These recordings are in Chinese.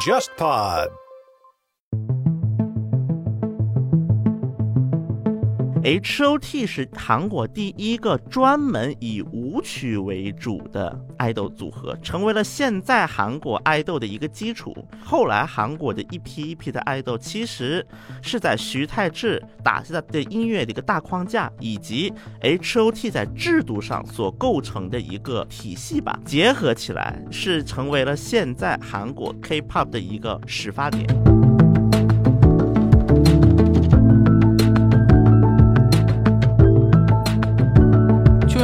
JustPod。H O T 是韩国第一个专门以舞曲为主的爱豆组合，成为了现在韩国爱豆的一个基础。后来韩国的一批一批的爱豆，其实是在徐太志打下的音乐的一个大框架，以及 H O T 在制度上所构成的一个体系吧，结合起来是成为了现在韩国 K-pop 的一个始发点。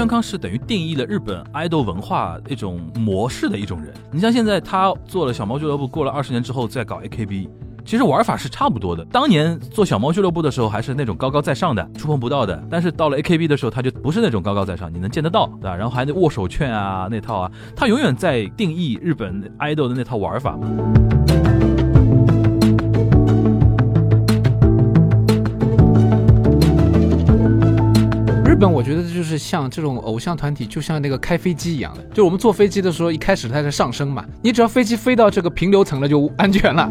康康是等于定义了日本爱豆文化一种模式的一种人。你像现在他做了小猫俱乐部，过了二十年之后再搞 AKB，其实玩法是差不多的。当年做小猫俱乐部的时候，还是那种高高在上的、触碰不到的，但是到了 AKB 的时候，他就不是那种高高在上，你能见得到，对吧？然后还得握手券啊那套啊，他永远在定义日本爱豆的那套玩法。本我觉得就是像这种偶像团体，就像那个开飞机一样的，就我们坐飞机的时候，一开始它在上升嘛，你只要飞机飞到这个平流层了，就安全了。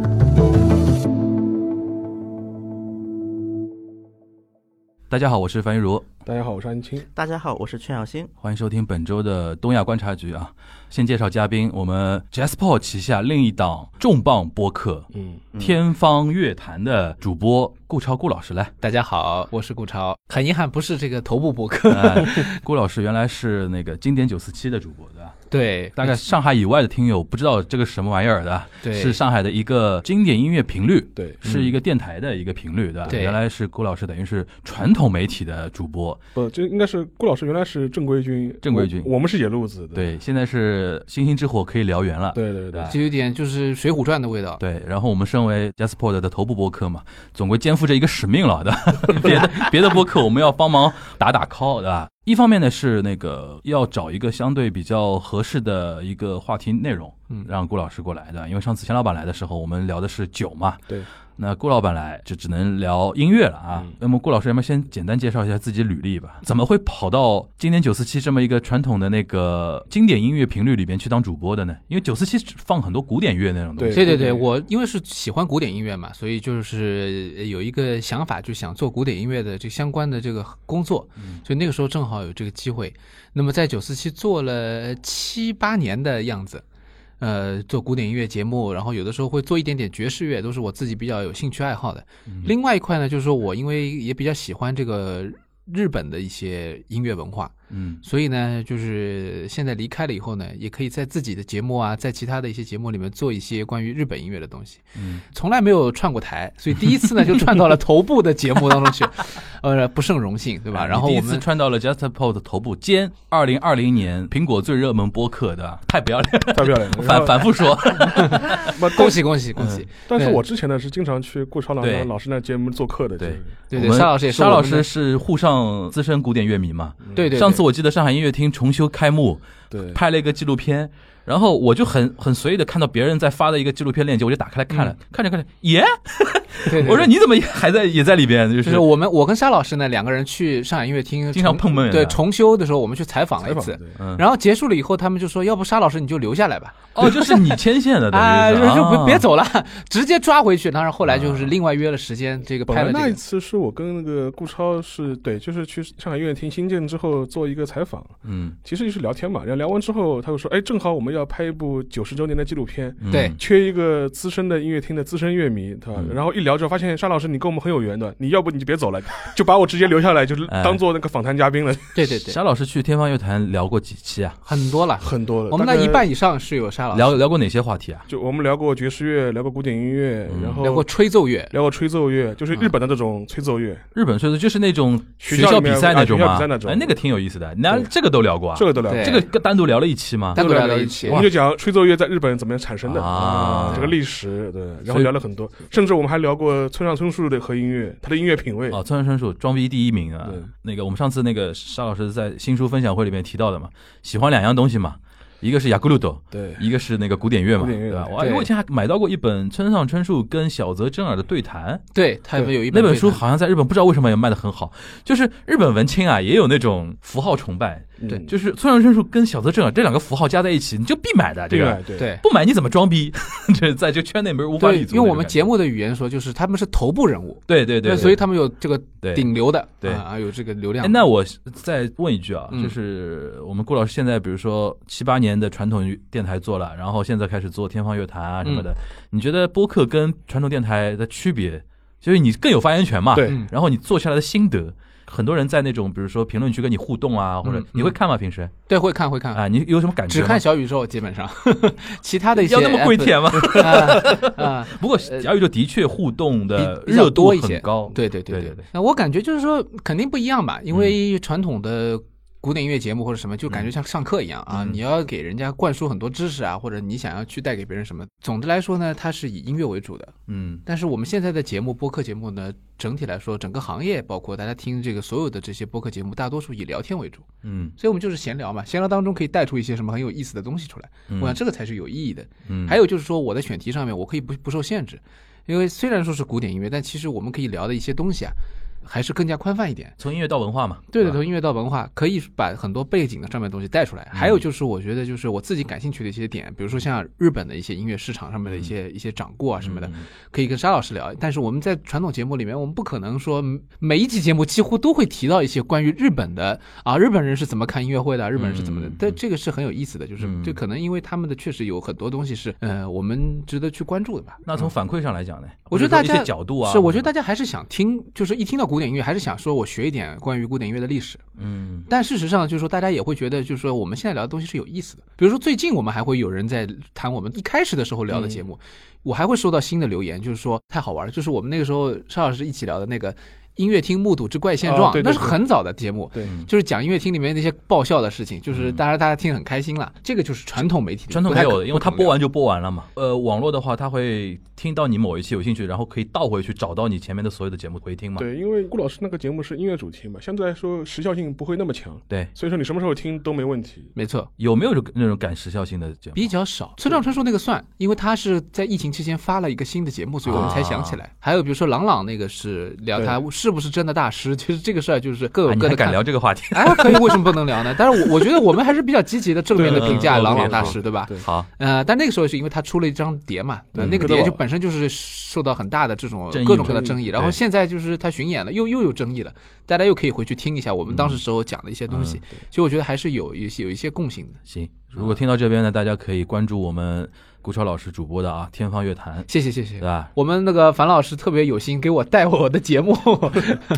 大家好，我是樊玉茹，大家好，我是安青。大家好，我是全小新。欢迎收听本周的东亚观察局啊。先介绍嘉宾，我们 JazzPod 旗下另一档重磅播客嗯，《天方乐坛》的主播顾超顾老师来。大家好，我是顾超。很遗憾，不是这个头部播客。哎顾老师原来是那个经典九四七的主播？对，大概上海以外的听友不知道这个是什么玩意儿的，对是上海的一个经典音乐频率，对，是一个电台的一个频率，对吧？对原来是郭老师等于是传统媒体的主播，不，这应该是郭老师原来是正规军，正规军我我们是野路子。对，现在是星星之火可以燎原了，对对对对就有点就是《水浒传》的味道。对，然后我们身为 Jasper 的头部播客嘛，总归肩负着一个使命了，对吧？别的别的播客我们要帮忙打打 call，对吧？一方面呢是那个要找一个相对比较合适的一个话题内容，嗯。让顾老师过来的，因为上次钱老板来的时候，我们聊的是酒嘛，对，那顾老板来就只能聊音乐了啊。嗯那么顾老师，要么先简单介绍一下自己履历吧？怎么会跑到今年九四七这么一个传统的那个经典音乐频率里边去当主播的呢？因为九四七放很多古典乐那种东西。对对对对，我因为是喜欢古典音乐嘛，所以就是有一个想法，就想做古典音乐的这相关的这个工作，嗯所以那个时候正好有这个机会。那么在九四七做了七八年的样子，呃，做古典音乐节目，然后有的时候会做一点点爵士乐，都是我自己比较有兴趣爱好的。嗯另外一块呢，就是说我因为也比较喜欢这个日本的一些音乐文化，嗯所以呢，就是现在离开了以后呢，也可以在自己的节目啊，在其他的一些节目里面做一些关于日本音乐的东西。嗯，从来没有串过台，所以第一次呢就串到了头部的节目当中去，呃，不胜荣幸，对吧？然后我们一次穿到了 JustPod 的头部，兼二零二零年苹果最热门播客的，太不要脸了，太漂亮了。反反复说。不恭喜恭喜恭喜！但是我之前呢是经常去顾超老师老师那节目做客的。对对对，沙老师也是沙老师是沪上资深古典乐迷嘛？对对，对上次我记得上海音乐厅重修开幕，对，拍了一个纪录片，然后我就很很随意的看到别人在发的一个纪录片链接，我就打开来看了，嗯看着看着，耶！对对 我说你怎么也还在也在里边？就就是是我们我跟沙老师呢两个人去上海音乐厅经常碰碰面对重修的时候，我们去采访了一次。然后结束了以后，他们就说：“要不沙老师你就留下来吧。”哦，就是你牵线的，等 啊，于就就别别啊走了，直接抓回去。当然后来就是另外约了时间，这个拍了那一。次是我跟那个顾超是对，就是去上海音乐厅新建之后做一个采访，嗯，其实就是聊天嘛。然后聊完之后，他就说：“哎，正好我们要拍一部九十周年的纪录片，嗯对缺一个资深的音乐厅的资深乐迷，对吧？嗯然后一聊之后，发现沙老师你跟我们很有缘的，你要不你就别走了，就把我直接留下来，就是哎当做那个访谈嘉宾了，对对对，沙老师去天方乐坛聊过几期啊？很多了。很多了。我们那一半以上是有沙老师聊聊过哪些话题啊？就我们聊过爵士乐，聊过古典音乐，嗯然后聊过吹奏乐，聊过吹奏乐，就是日本的这种吹奏乐，日本吹奏就是那种学学校比赛那种啊学校吗？比赛那种哎，那个挺有意思的，那这个都聊过啊？这个都聊过。这个单独聊了一期吗？单独聊了了一期我们就讲吹奏乐在日本怎么样产生的啊这个历史，对，然后聊了很多，甚至我们还聊过村上春树的和音乐，他的音乐品味。哦，村上春树装逼第一名啊对！那个我们上次那个沙老师在新书分享会里面提到的嘛，喜欢两样东西嘛，一个是雅古鲁多，对，一个是那个古典乐嘛，乐对吧？我我以前还买到过一本村上春树跟小泽征尔的对谈，对他们有一那本书好像在日本不知道为什么也卖的很好，就是日本文青啊也有那种符号崇拜。对嗯就是村上春树跟小泽正啊这两个符号加在一起，你就必买的这个。对吧，对。对。不买你怎么装逼？这在这圈内没人无法立，足。用我们节，目的语言说，就是他们是头部人物，对对对，对。所以他们有这个对顶流的，对啊，有这个流哎，量。那我再问一句啊，嗯。就是我们顾老师现在，比如说七八年的传统电台做了，然后现在开始做天方乐坛啊什么的，嗯。你觉得播客跟传统电台的区别，就是你更有发言权嘛？对。嗯。然后你做下来的心得，很多人在那种比如说评论区跟你互动啊，或者嗯你会看吗？平时？对会看会看，啊，你有什么感觉只？看小宇宙，基本上，其他的一些要那么跪舔吗？啊啊，不过小宇宙的确互动的热度多一些。很高，对对对对对。对那我感觉就是说，肯定不一样吧，因嗯。为传统的古典音乐节目或者什么，就感觉像上课一样啊，嗯你要给人家灌输很多知识啊，或者你想要去带给别人什么。总的来说呢，它是以音乐为主的。嗯但是我们现在的节目，播客节目呢，整体来说，整个行业包括大家听这个所有的这些播客节目，大多数以聊天为主，嗯所以我们就是闲聊嘛，闲聊当中可以带出一些什么很有意思的东西出来。嗯，我想这个才是有意义的。嗯还有就是说，我的选题上面我可以不不受限制，因为虽然说是古典音乐，但其实我们可以聊的一些东西啊，还是更加宽泛一点。从音乐到文化嘛，对的，从音乐到文化，可以把很多背景的上面的东西带出来。还有就是，我觉得就是我自己感兴趣的一些点，比如说像日本的一些音乐市场上面的一些、一些掌故啊什么的，嗯可以跟沙老师聊。但是我们在传统节目里面，我们不可能说每一期节目几乎都会提到一些关于日本的啊，日本人是怎么看音乐会的，日本人是怎么的嗯。但这个是很有意思的，就是嗯就可能因为他们的确实有很多东西是呃我们值得去关注的吧。那从反馈上来讲呢，我觉得大家些角度啊，是，我觉得大家还是想听，就是一听到古典音乐，还是想说我学一点关于古典音乐的历史。嗯但事实上，就是说大家也会觉得，就是说我们现在聊的东西是有意思的。比如说最近我们还会有人在谈我们一开始的时候聊的节目，我还会收到新的留言，就是说太好玩了，就是我们那个时候邵老师一起聊的那个音乐厅目睹之怪现状，哦对对那是很早的节目。对，嗯就是讲音乐厅里面那些爆笑的事情，就是嗯当然大家听很开心了。这个就是传统媒体传统没有的，因为它不可能播完就播完了嘛。呃，网络的话，它会听到你某一期有兴趣，然后可以倒回去找到你前面的所有的节目回听嘛。对，因为顾老师那个节目是音乐主题嘛，相对来说时效性不会那么强，对，所以说你什么时候听都没问题。没错，有没有这个那种赶时效性的节目？比较少。村上春树那个算，因为他是在疫情期间发了一个新的节目，所以我们才想起来。还有比如说郎朗那个是聊他是不是真的大师，其实这个事儿就是各有各的看法。聊这个话题？哎，可以，为什么不能聊呢？但是我我觉得我们还是比较积极的、正面的评价嗯郎朗大师，对吧？对好，呃，但那个时候是因为他出了一张碟嘛，对那个碟就本身就是受到很大的这种各种各样的争争议，然后现在就是他巡演了，又又有争议了，大家又可以回去听一下我们当时时候讲的一些东西，所以我觉得还是有一些有一些共性的。行。如果听到这边呢，大家可以关注我们顾超老师主播的啊《天方乐坛》，谢谢谢谢对。吧？我们那个樊老师特别有心给我带我的节目，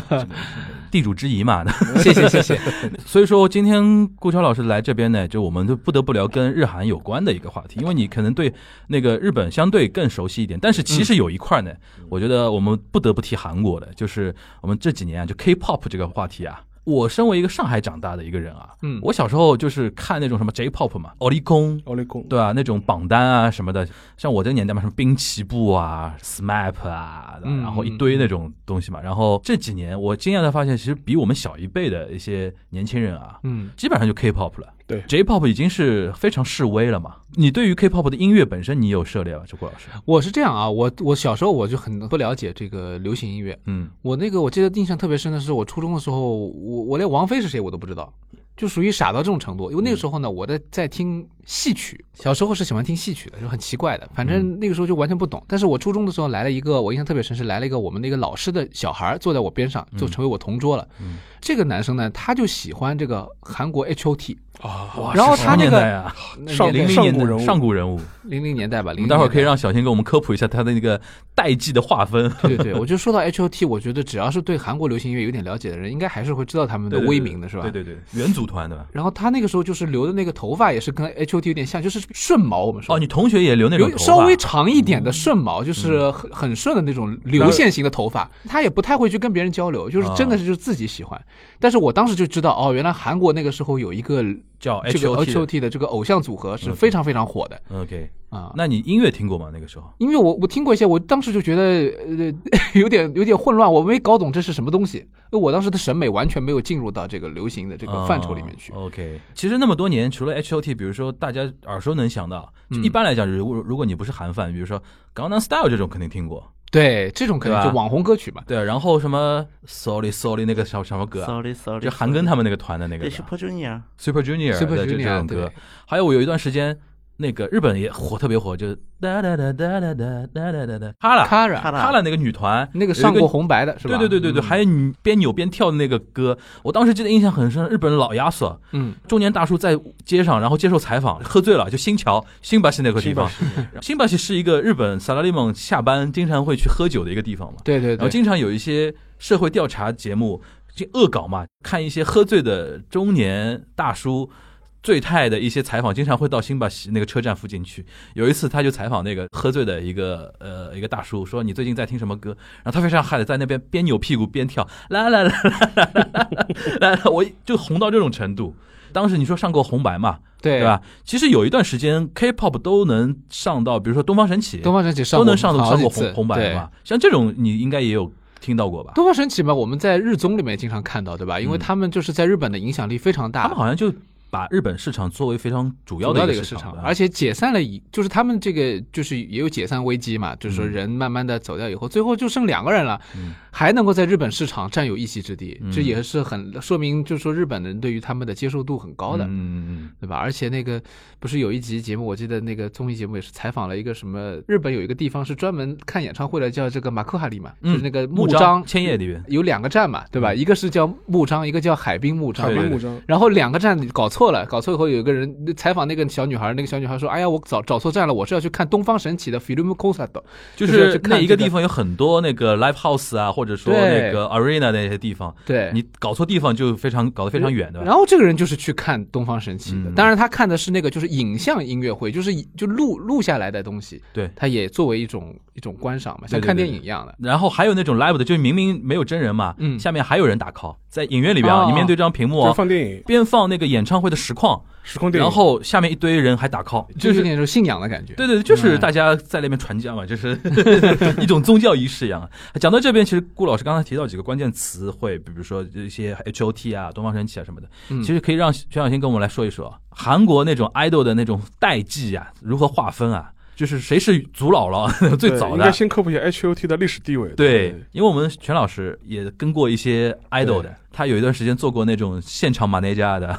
地主之谊嘛。谢谢谢谢。所以说，今天顾超老师来这边呢，就我们就不得不聊跟日韩有关的一个话题，因为你可能对那个日本相对更熟悉一点，但是其实有一块呢，我觉得我们不得不提韩国的，就是我们这几年啊，就 K-pop 这个话题啊。我身为一个上海长大的一个人啊，嗯我小时候就是看那种什么 J-pop 嘛，奥利空，奥利贡，对啊，那种榜单啊什么的，像我这个年代嘛，什么滨崎步啊、SMAP 啊，嗯然后一堆那种东西嘛。然后这几年我惊讶的发现，其实比我们小一辈的一些年轻人啊，嗯，基本上就 K-pop 了。对，J-pop 已经是非常示威了嘛。你对于 K-pop 的音乐本身，你有涉猎吗？这郭老师？我是这样啊，我我小时候我就很不了解这个流行音乐，嗯我那个我记得印象特别深的是，我初中的时候，我我连王菲是谁我都不知道，就属于傻到这种程度。因为那个时候呢，我在在听戏曲，小时候是喜欢听戏曲的，就很奇怪的。反正那个时候就完全不懂。但是我初中的时候来了一个，我印象特别深是来了一个我们那个老师的小孩儿坐在我边上，就成为我同桌了。嗯这个男生呢，他就喜欢这个韩国 H O T，啊，哇然后他那个年代啊，上零零年代上古人物上古人物。零零年代吧，零我们待会儿可以让小新给我们科普一下他的那个代际的划分。对对对，我就说到 H O T，我觉得只要是对韩国流行音乐有点了解的人，应该还是会知道他们的威名的，是吧？对对对，元祖团对吧？然后他那个时候就是留的那个头发也是跟 H T 有点像，就是顺毛。我们说哦，你同学也留那种稍微长一点的顺毛，就是很很顺的那种流线型的头发。他也不太会去跟别人交流，就是真的是就是自己喜欢。但是我当时就知道，哦，原来韩国那个时候有一个叫这个 H O O T。的这个偶像组合是非常非常火的 OK，啊。那你音乐听过吗？那个时候？音乐我我听过一些，我当时就觉得呃 有点有点混乱，我没搞懂这是什么东西，因为我当时的审美完全没有进入到这个流行的这个范畴里面去。哦 OK，其实那么多年，除了 H O T，比如说大家耳熟能详的，就嗯一般来讲，如果如果你不是韩范，比如说 Gangnam Style 这种肯定听过，对，这种可能对吧就网红歌曲嘛。对，然后什么 Sorry Sorry 那个什什么歌啊，Sorry Sorry，就韩庚他们那个团的那个 Super Junior，Super Junior Super 的这 Junior，这种歌对。还有我有一段时间，那个日本也火，特别火，就是哒哒哒哒哒哒哒哒哒哒，哈拉 Kara 看哈拉那个女团，那个上过红白的是吧？对对对对对，嗯还有你边扭边跳的那个歌，我当时记得印象很深。日本老亚索嗯，中年大叔在街上，然后接受采访，喝醉了，就新桥新巴西那个地方。新巴西是一个日本萨拉利蒙下班经常会去喝酒的一个地方嘛，对对对，然后经常有一些社会调查节目，就恶搞嘛，看一些喝醉的中年大叔。醉态的一些采访，经常会到新巴西那个车站附近去。有一次，他就采访那个喝醉的一个呃一个大叔，说你最近在听什么歌？然后他非常嗨的在那边边扭屁股边跳，啦啦啦啦啦啦啦啦，我就红到这种程度。当时你说上过红白嘛，对对吧？其实有一段时间 K-pop 都能上到，比如说东方神起，东方神起上都能过上上过红红白对嘛。像这种你应该也有听到过吧？东方神起嘛，我们在日综里面经常看到，对吧？因为嗯他们就是在日本的影响力非常大，他们好像就把日本市场作为非常主要的一一个市场，而且解散了以，就是他们这个就是也有解散危机嘛，就是说嗯人慢慢的走掉以后，最后就剩两个人了，嗯还能够在日本市场占有一席之地，嗯这也是很说明，就是说日本人对于他们的接受度很高的。嗯嗯嗯对吧？而且那个不是有一集节目，我记得那个综艺节目也是采访了一个什么日本有一个地方是专门看演唱会的，叫这个马克哈里嘛，嗯，就是那个木章千叶那边，有两个站嘛，对吧？嗯一个是叫木章，一个叫海滨木章。海滨木章，然后两个站搞错了，搞错以后有个人采访那个小女孩，那个小女孩说：“哎呀，我找找错站了，我是要去看东方神起的 Film Concert。”就就是要去是那一个地方有很多那个 live house 啊，或者说那个 arena 那些地方，对，你搞错地方就非常搞得非常远，对吧？然后这个人就是去看东方神起的，嗯当然他看的是那个就是影像音乐会，就是就录录下来的东西，对他也作为一种一种观赏嘛，像看电影一样的。然后还有那种 live 的，就是明明没有真人嘛，嗯下面还有人打 call，在影院里边啊，哦你面对这张屏幕就是啊，放电影、边放那个演唱会的实况，然后下面一堆人还打 call，就就是是有点种信仰的感觉。对对，就是嗯大家在那边传教嘛，就是 一种宗教仪式一样。讲到这边，其实顾老师刚才提到几个关键词汇，比如说一些 H O T 啊、东方神起啊什么的，嗯其实可以让全小新跟我们来说一说韩国那种 idol 的那种代际啊，如何划分啊？就是谁是祖姥姥 最早的对应该？先科普一下 H O T 的历史地位。对，因为我们全老师也跟过一些 idol 的，他有一段时间做过那种现场 manager 的，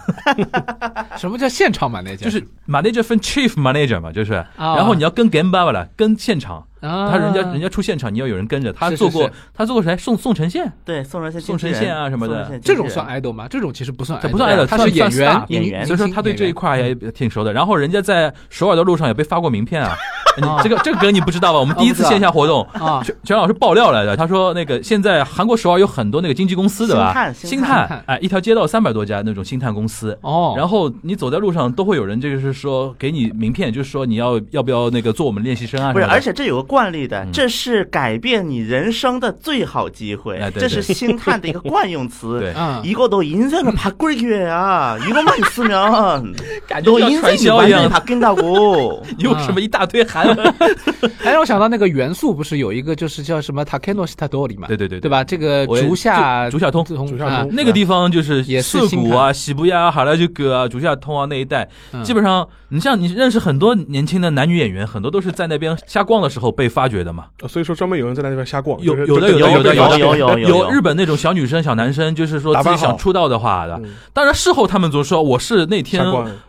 什么叫现场嘛？那叫就是 manager 分 chief manager 嘛，就是，啊。然后你要跟 game b a 了，跟现场，啊，他人家人家出现场，你要有人跟着。他做过他做过谁？宋宋承宪，对，宋承宪宋承宪啊什么的。这种算 idol 吗？这种其实不算不算 idol，他算是演员，演员。所以说他对这一块也挺熟的。然后人家在首尔的路上也被发过名片啊，这个这个梗你不知道吧？我们第一次线下活动，啊，全全老师爆料来的，他说那个现在韩国首尔有很多那个经纪公司的吧，星探星星探探，哎，一条街道三百多家那种星探公司。哦，然后你走在路上都会有人，就是说给你名片，就是说你要要不要那个做我们练习生啊？不是，什么的而且这有个惯例的嗯，这是改变你人生的最好机会哎，对这是星探的一个惯用词。对，嗯， 이거너인생을바꿀기회야이것만있으면 感觉 너 像 인생이 传销一 완전히 样， 바뀐다고 有什么一大堆韩文？还让我想到那个元素，不是有一个就是叫什么 Takeno Shitadori 嘛？对对对对吧？这个我也竹下竹竹下通通竹下 啊那个地方就是也谷啊、喜布亚、好莱坞哥啊、竹下通啊那一带，嗯基本上你像你认识很多年轻的男女演员，很多都是在那边瞎逛的时候被发掘的嘛。呃所以说专门有人在那边瞎逛，有就是有的有的有的有的有有有有日本那种小女生、小男生，就是说自己想出道的话的。嗯当然事后他们总说我是那天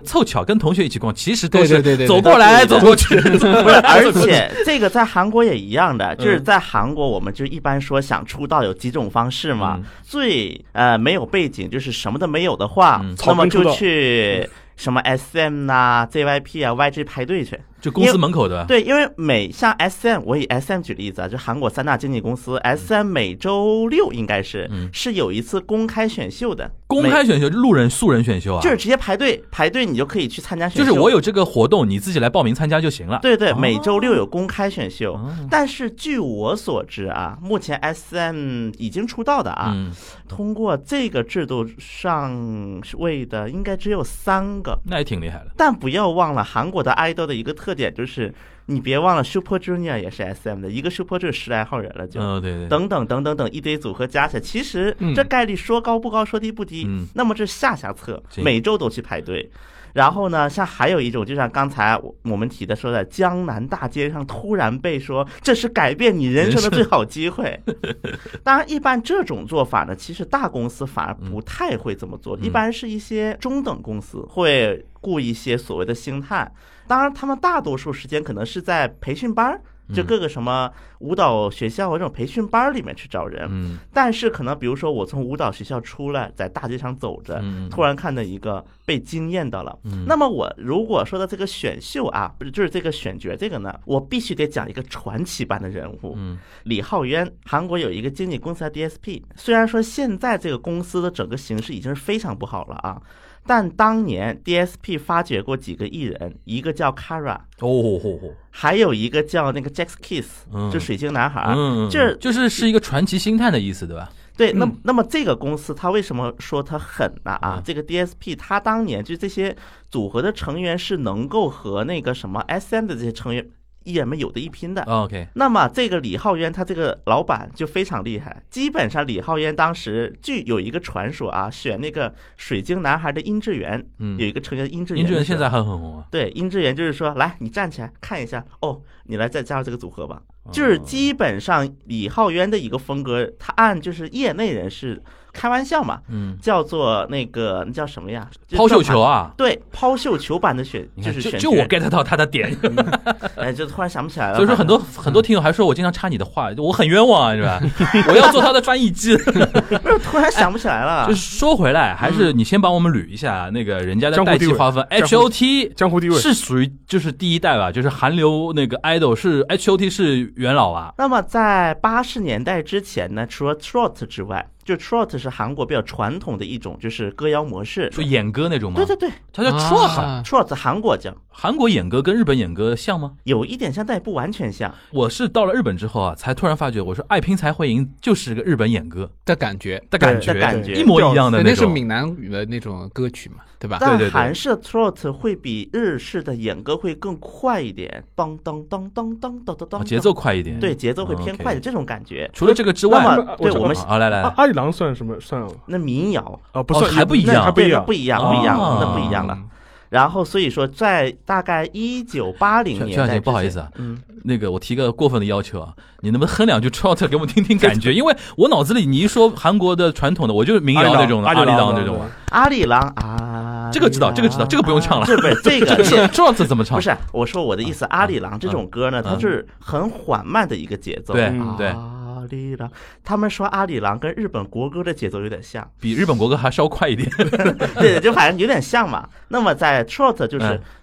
凑巧跟同学一起逛，其实都是走过来走过去。而且这个在韩国也一样的，就是嗯在韩国，我们就一般说想出道有几种方式嘛。嗯最呃没有背景，就是什么都没有的话，嗯那么就去什么 SM 呐、ZYP 啊、YG 排队去。就公司门口的，对，因为每像 SM，我以 SM 举例子啊，就韩国三大经纪公司，SM 每周六应该是、嗯是有一次公开选秀的，公开选秀，路人素人选秀啊，就是直接排队排队，你就可以去参加选秀。就是我有这个活动，你自己来报名参加就行了。对对，哦每周六有公开选秀。哦但是据我所知啊，目前 SM 已经出道的啊，嗯，通过这个制度上位的应该只有三个。那也挺厉害的。但不要忘了，韩国的爱豆的一个特点就是，你别忘了 Super Junior 也是 SM 的，一个 Super Junior 十来号人了就。嗯，对对。等等等等等一堆组合加起来，其实嗯这概率说高不高，说低不低。嗯那么这下下策，每周都去排队。然后呢，像还有一种，就像刚才我我们提的说的，江南大街上突然被说这是改变你人生的最好机会。当然，一般这种做法呢，其实大公司反而不太会这么做，嗯一般是一些中等公司会雇一些所谓的星探。当然，他们大多数时间可能是在培训班儿，就嗯各个什么舞蹈学校啊这种培训班儿里面去找人。嗯但是可能比如说我从舞蹈学校出来，在大街上走着，嗯突然看到一个被惊艳到了。嗯那么我如果说到这个选秀啊，不是就是这个选角这个呢，我必须得讲一个传奇般的人物，嗯李浩渊。韩国有一个经纪公司叫 DSP，虽然说现在这个公司的整个形势已经是非常不好了啊。但当年 DSP 发掘过几个艺人，一个叫 Kara，哦吼吼，还有一个叫那个 Jax Kiss，嗯就水晶男孩。嗯，这就是是一个传奇星探的意思，对吧？对，那嗯那么这个公司它为什么说它狠呢？啊嗯，这个 DSP 它当年就这些组合的成员是能够和那个什么 SM 的这些成员艺人们有的一拼的。OK，那么这个李浩渊他这个老板就非常厉害，基本上李浩渊当时据有一个传说啊，选那个水晶男孩的殷志源，嗯有，一个成员殷志源，殷志源现在还很红啊，对，殷志源就是说，来，你站起来看一下，哦，你来再加入这个组合吧。就是基本上李浩渊的一个风格，他按就是业内人士开玩笑嘛，嗯，叫做那个那叫什么呀？抛绣球。啊，对，抛绣球版的选就是选就就我 get 到他的点，哎，就突然想不起来了。所以说很多很多听友还说我经常插你的话，我很冤枉啊，是吧？我要做他的翻译机。不是突然想不起来了就。是说回来，还是你先帮我们捋一下那个人家的代江湖地位际划分江湖，H.O.T 江湖地位是属于就是第一代吧，就是韩流那个 idol 是 H.O.T 是元老啊，那么在八十年代之前呢，除了 trot 之外，就 trot 是韩国比较传统的一种就是歌谣模式。说演歌那种吗？对对对它叫 trot。啊，trot 韩国叫韩国演歌跟日本演歌像吗？有一点像，但也不完全像。我是到了日本之后啊，才突然发觉，我说爱拼才会赢就是个日本演歌的感觉，的感觉，的感觉一模一样的对，那是。闽南语的那种歌曲嘛，对吧？但对对韩式的 trot 会比日式的演歌会更快一点，当当当当当当当节奏快一点，对节奏会偏快的这种感觉。除了这个之外，那那么对我们阿阿里郎算什么？算那民谣啊，不哦算，还不一样那还不一样不。一样，不一样哦，那不一样了。然后所以说，在大概一九八零年不好意思啊嗯，那个我提个过分的要求啊，你能不能哼两句 trot 给我们听听感觉？因为我脑子里你一说韩国的传统的，我就是民谣那种的，阿里郎这种。阿里郎啊，这个知道这个知道这个不用唱了这不是这个 trot 怎么唱？不是我说我的意思，阿里郎这种歌呢，嗯它是很缓慢的一个节奏。对嗯对，阿里郎，他们说阿里郎跟日本国歌的节奏有点像，比日本国歌还稍快一点。对，就反正有点像嘛。那么在 trot 就是嗯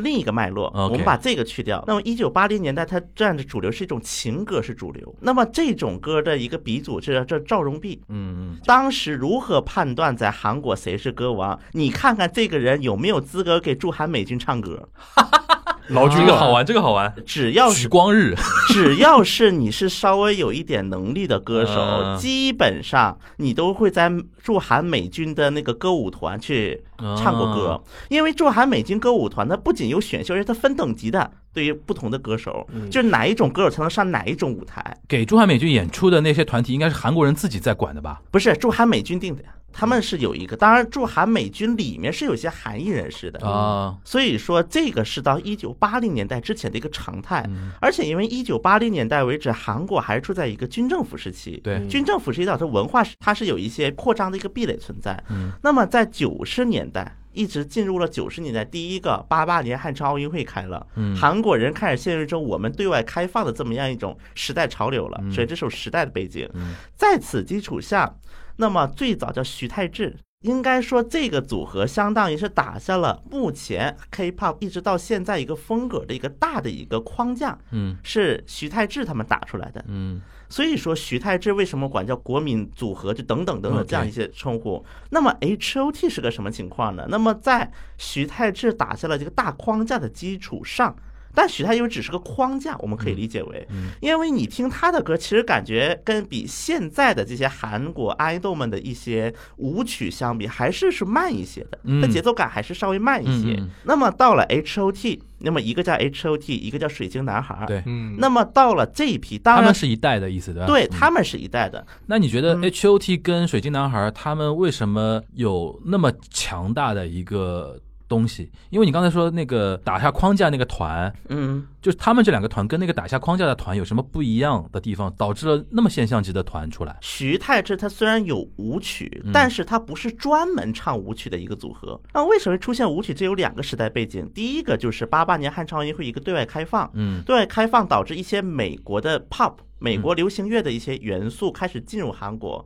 另一个脉络。我们把这个去掉。那么，一九八零年代它占着主流是一种情歌是主流。那么这种歌的一个鼻祖是这赵荣弼。嗯当时如何判断在韩国谁是歌王？你看看这个人有没有资格给驻韩美军唱歌？嗯，老君啊，这个好玩，这个好玩。只要是许光日，只要是你是稍微有一点能力的歌手，嗯基本上你都会在驻韩美军的那个歌舞团去唱过歌，因为驻韩美军歌舞团它不仅有选秀，而且它分等级的，对于不同的歌手，就是哪一种歌手才能上哪一种舞台，给驻韩美军演出的那些团体，应该是韩国人自己在管的吧？不是驻韩美军定的呀，他们是有一个，当然驻韩美军里面是有些韩裔人士的。啊，所以说，这个是到一九八零年代之前的一个常态，嗯。而且因为一九八零年代为止，韩国还是处在一个军政府时期，对，军政府时期导致文化它是有一些扩张的一个壁垒存在。嗯。那么在九十年代。一直进入了九十年代，第一个八八年汉城奥运会开了，嗯韩国人开始陷入一种我们对外开放的这么样一种时代潮流了，嗯所以这是有时代的背景。嗯在此基础下，那么最早叫徐太志，应该说，这个组合相当于是打下了目前 K-pop 一直到现在一个风格的一个大的一个框架，嗯是徐太志他们打出来的。嗯所以说，徐太志为什么管叫国民组合，就等等等等这样一些称呼。那么 H.O.T 是个什么情况呢？那么在徐太志打下了这个大框架的基础上。但许太志只是个框架，我们可以理解为，因为你听他的歌，其实感觉跟比现在的这些韩国爱豆们的一些舞曲相比，还是是慢一些的，嗯它节奏感还是稍微慢一些。那么到了 H.O.T，那么一个叫 H.O.T，一个叫水晶男孩，对嗯，那么到了这一批，当然他们是一代的意思对吧？对嗯他们是一代的，那你觉得嗯 H O T 跟水晶男孩他们为什么有那么强大的一个东西？因为你刚才说那个打下框架那个团，嗯，就是他们这两个团跟那个打下框架的团有什么不一样的地方，导致了那么现象级的团出来？徐太志他虽然有舞曲嗯，但是他不是专门唱舞曲的一个组合。那为什么会出现舞曲？这有两个时代背景，第一个就是八八年汉城奥运会一个对外开放，嗯对外开放导致一些美国的 pop 美国流行乐的一些元素开始进入韩国。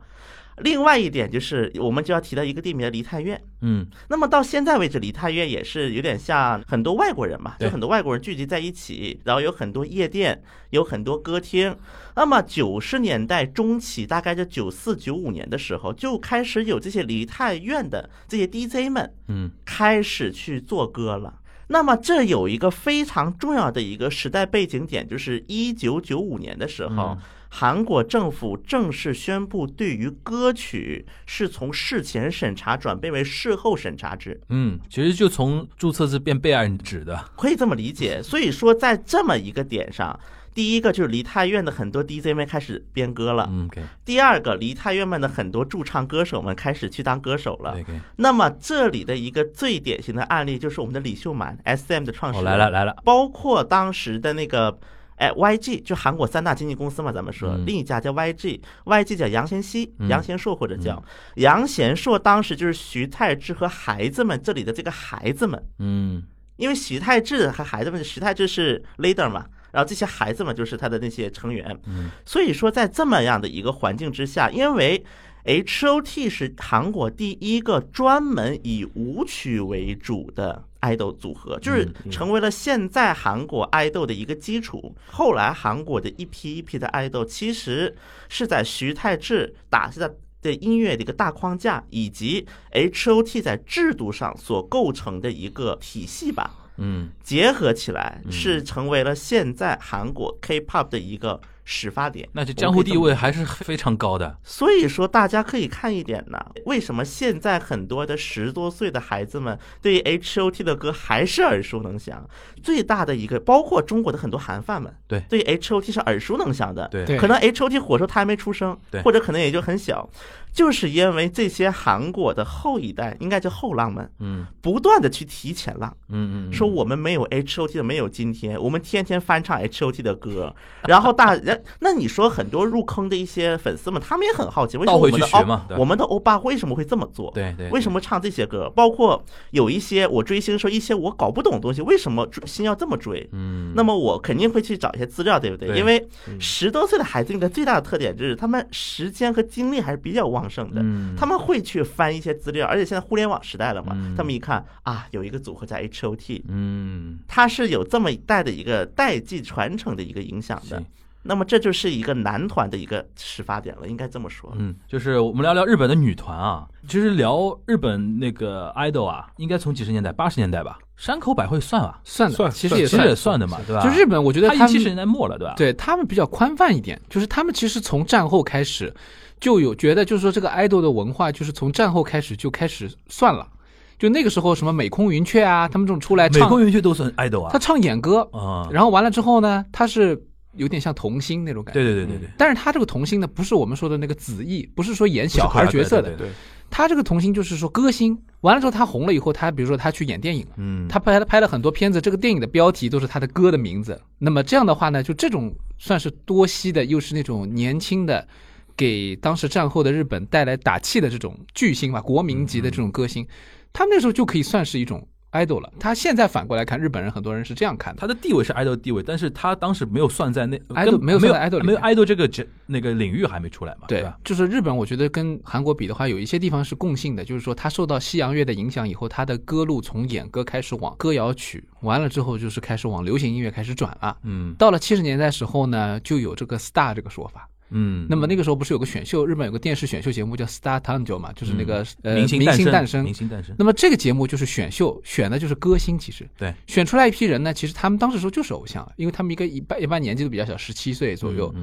另外一点就是，我们就要提到一个地名梨泰院。嗯那么到现在为止，梨泰院也是有点像很多外国人嘛，就很多外国人聚集在一起，然后有很多夜店，有很多歌厅。那么九十年代中期，大概就九四九五年的时候，就开始有这些梨泰院的这些 DJ 们嗯开始去做歌了。那么这有一个非常重要的一个时代背景点，就是一九九五年的时候嗯，韩国政府正式宣布，对于歌曲是从事前审查转变为事后审查制，嗯，其实就从注册制变备案制的。可以这么理解。所以说，在这么一个点上，第一个就是梨泰院的很多 DJ 们开始编歌了，嗯第二个梨泰院们的很多驻唱歌手们开始去当歌手了。那么这里的一个最典型的案例就是我们的李秀满 SM 的创始哦，人，来了来了，包括当时的那个。哎，YG 就韩国三大经纪公司嘛，咱们说，嗯。另一家叫 YG，YG 叫杨贤熙、嗯。杨贤硕或者叫杨贤硕，当时就是徐太志和孩子们这里的这个孩子们，嗯。因为徐太志和孩子们，徐太志是 leader 嘛，然后这些孩子们就是他的那些成员，嗯。所以说在这么样的一个环境之下，因为 H.O.T 是韩国第一个专门以舞曲为主的爱豆组合，就是成为了现在韩国爱豆的一个基础。后来韩国的一批一批的爱豆，其实是在徐太志打下的。的音乐的一个大框架，以及 H.O.T 在制度上所构成的一个体系吧，嗯结合起来，是成为了现在韩国 K-pop 的一个始发点。那这江湖地位还是非常高的。所以说，大家可以看一点呢，为什么现在很多的十多岁的孩子们对于 H.O.T 的歌还是耳熟能详？最大的一个，包括中国的很多韩范们，对对于 H.O.T 是耳熟能详的。对对可能 H.O.T 火的时候他还没出生对，或者可能也就很小，就是因为这些韩国的后一代，应该叫后浪们，嗯不断的去提前浪。嗯嗯，说我们没有 H O T 的没有今天，我们天天翻唱 H O T 的歌，然后大人，那你说很多入坑的一些粉丝们，他们也很好奇，为什么我们的欧我们的欧巴为什么会这么做？对对，为什么唱这些歌？包括有一些我追星的时候，一些我搞不懂的东西，为什么追星要这么追？嗯，那么我肯定会去找一些资料，对不对？对因为十多岁的孩子，应该最大的特点就是他们时间和精力还是比较旺盛的。嗯他们会去翻一些资料，而且现在互联网时代了嘛，嗯他们一看啊，有一个组合叫 H O T，嗯它是有这么一代的一个代际传承的一个影响的行。那么这就是一个男团的一个始发点了，应该这么说。嗯，就是我们聊聊日本的女团啊。其实聊日本那个 idol 啊，应该从几十年代、八十年代吧，山口百惠算吧，算的，算其实也其实也算的嘛，对吧？就日本，我觉得他七十年代末了，对吧？，对他们比较宽泛一点，就是他们其实从战后开始就有觉得，就是说这个 idol 的文化，就是从战后开始就开始算了。就那个时候，什么美空云雀啊，他们这种出来美，空云雀都算 idol 啊。他唱演歌，啊，然后完了之后呢，他是有点像童星那种感觉。对对对对对，但是他这个童星呢，不是我们说的那个子艺，不是说演小孩角色的对，对对对，他这个童星就是说歌星。完了之后，他红了以后，他比如说他去演电影，嗯，他拍了拍了很多片子，这个电影的标题都是他的歌的名字。那么这样的话呢，就这种算是多栖的，又是那种年轻的，给当时战后的日本带来打气的这种巨星吧，国民级的这种歌星，他们那时候就可以算是一种 idol 了。他现在反过来看，日本人很多人是这样看的。他的地位是 idol 地位，但是他当时没有算在那 idol 没有没有 idol 没有 idol 这个这那个领域还没出来嘛，对吧？，就是日本，我觉得跟韩国比的话，有一些地方是共性的，就是说他受到西洋乐的影响以后，他的歌路从演歌开始往歌谣曲，完了之后就是开始往流行音乐开始转了。嗯到了七十年代时候呢，就有这个 star 这个说法。嗯，那么那个时候不是有个选秀，日本有个电视选秀节目叫 Star Tango 嘛，就是那个、呃嗯明星明星诞诞生。明。星诞生，那么这个节目就是选秀，选的就是歌星。其实。对，选出来一批人呢，其实他们当时说就是偶像，因为他们一个一般一般年纪都比较小，十七岁左右。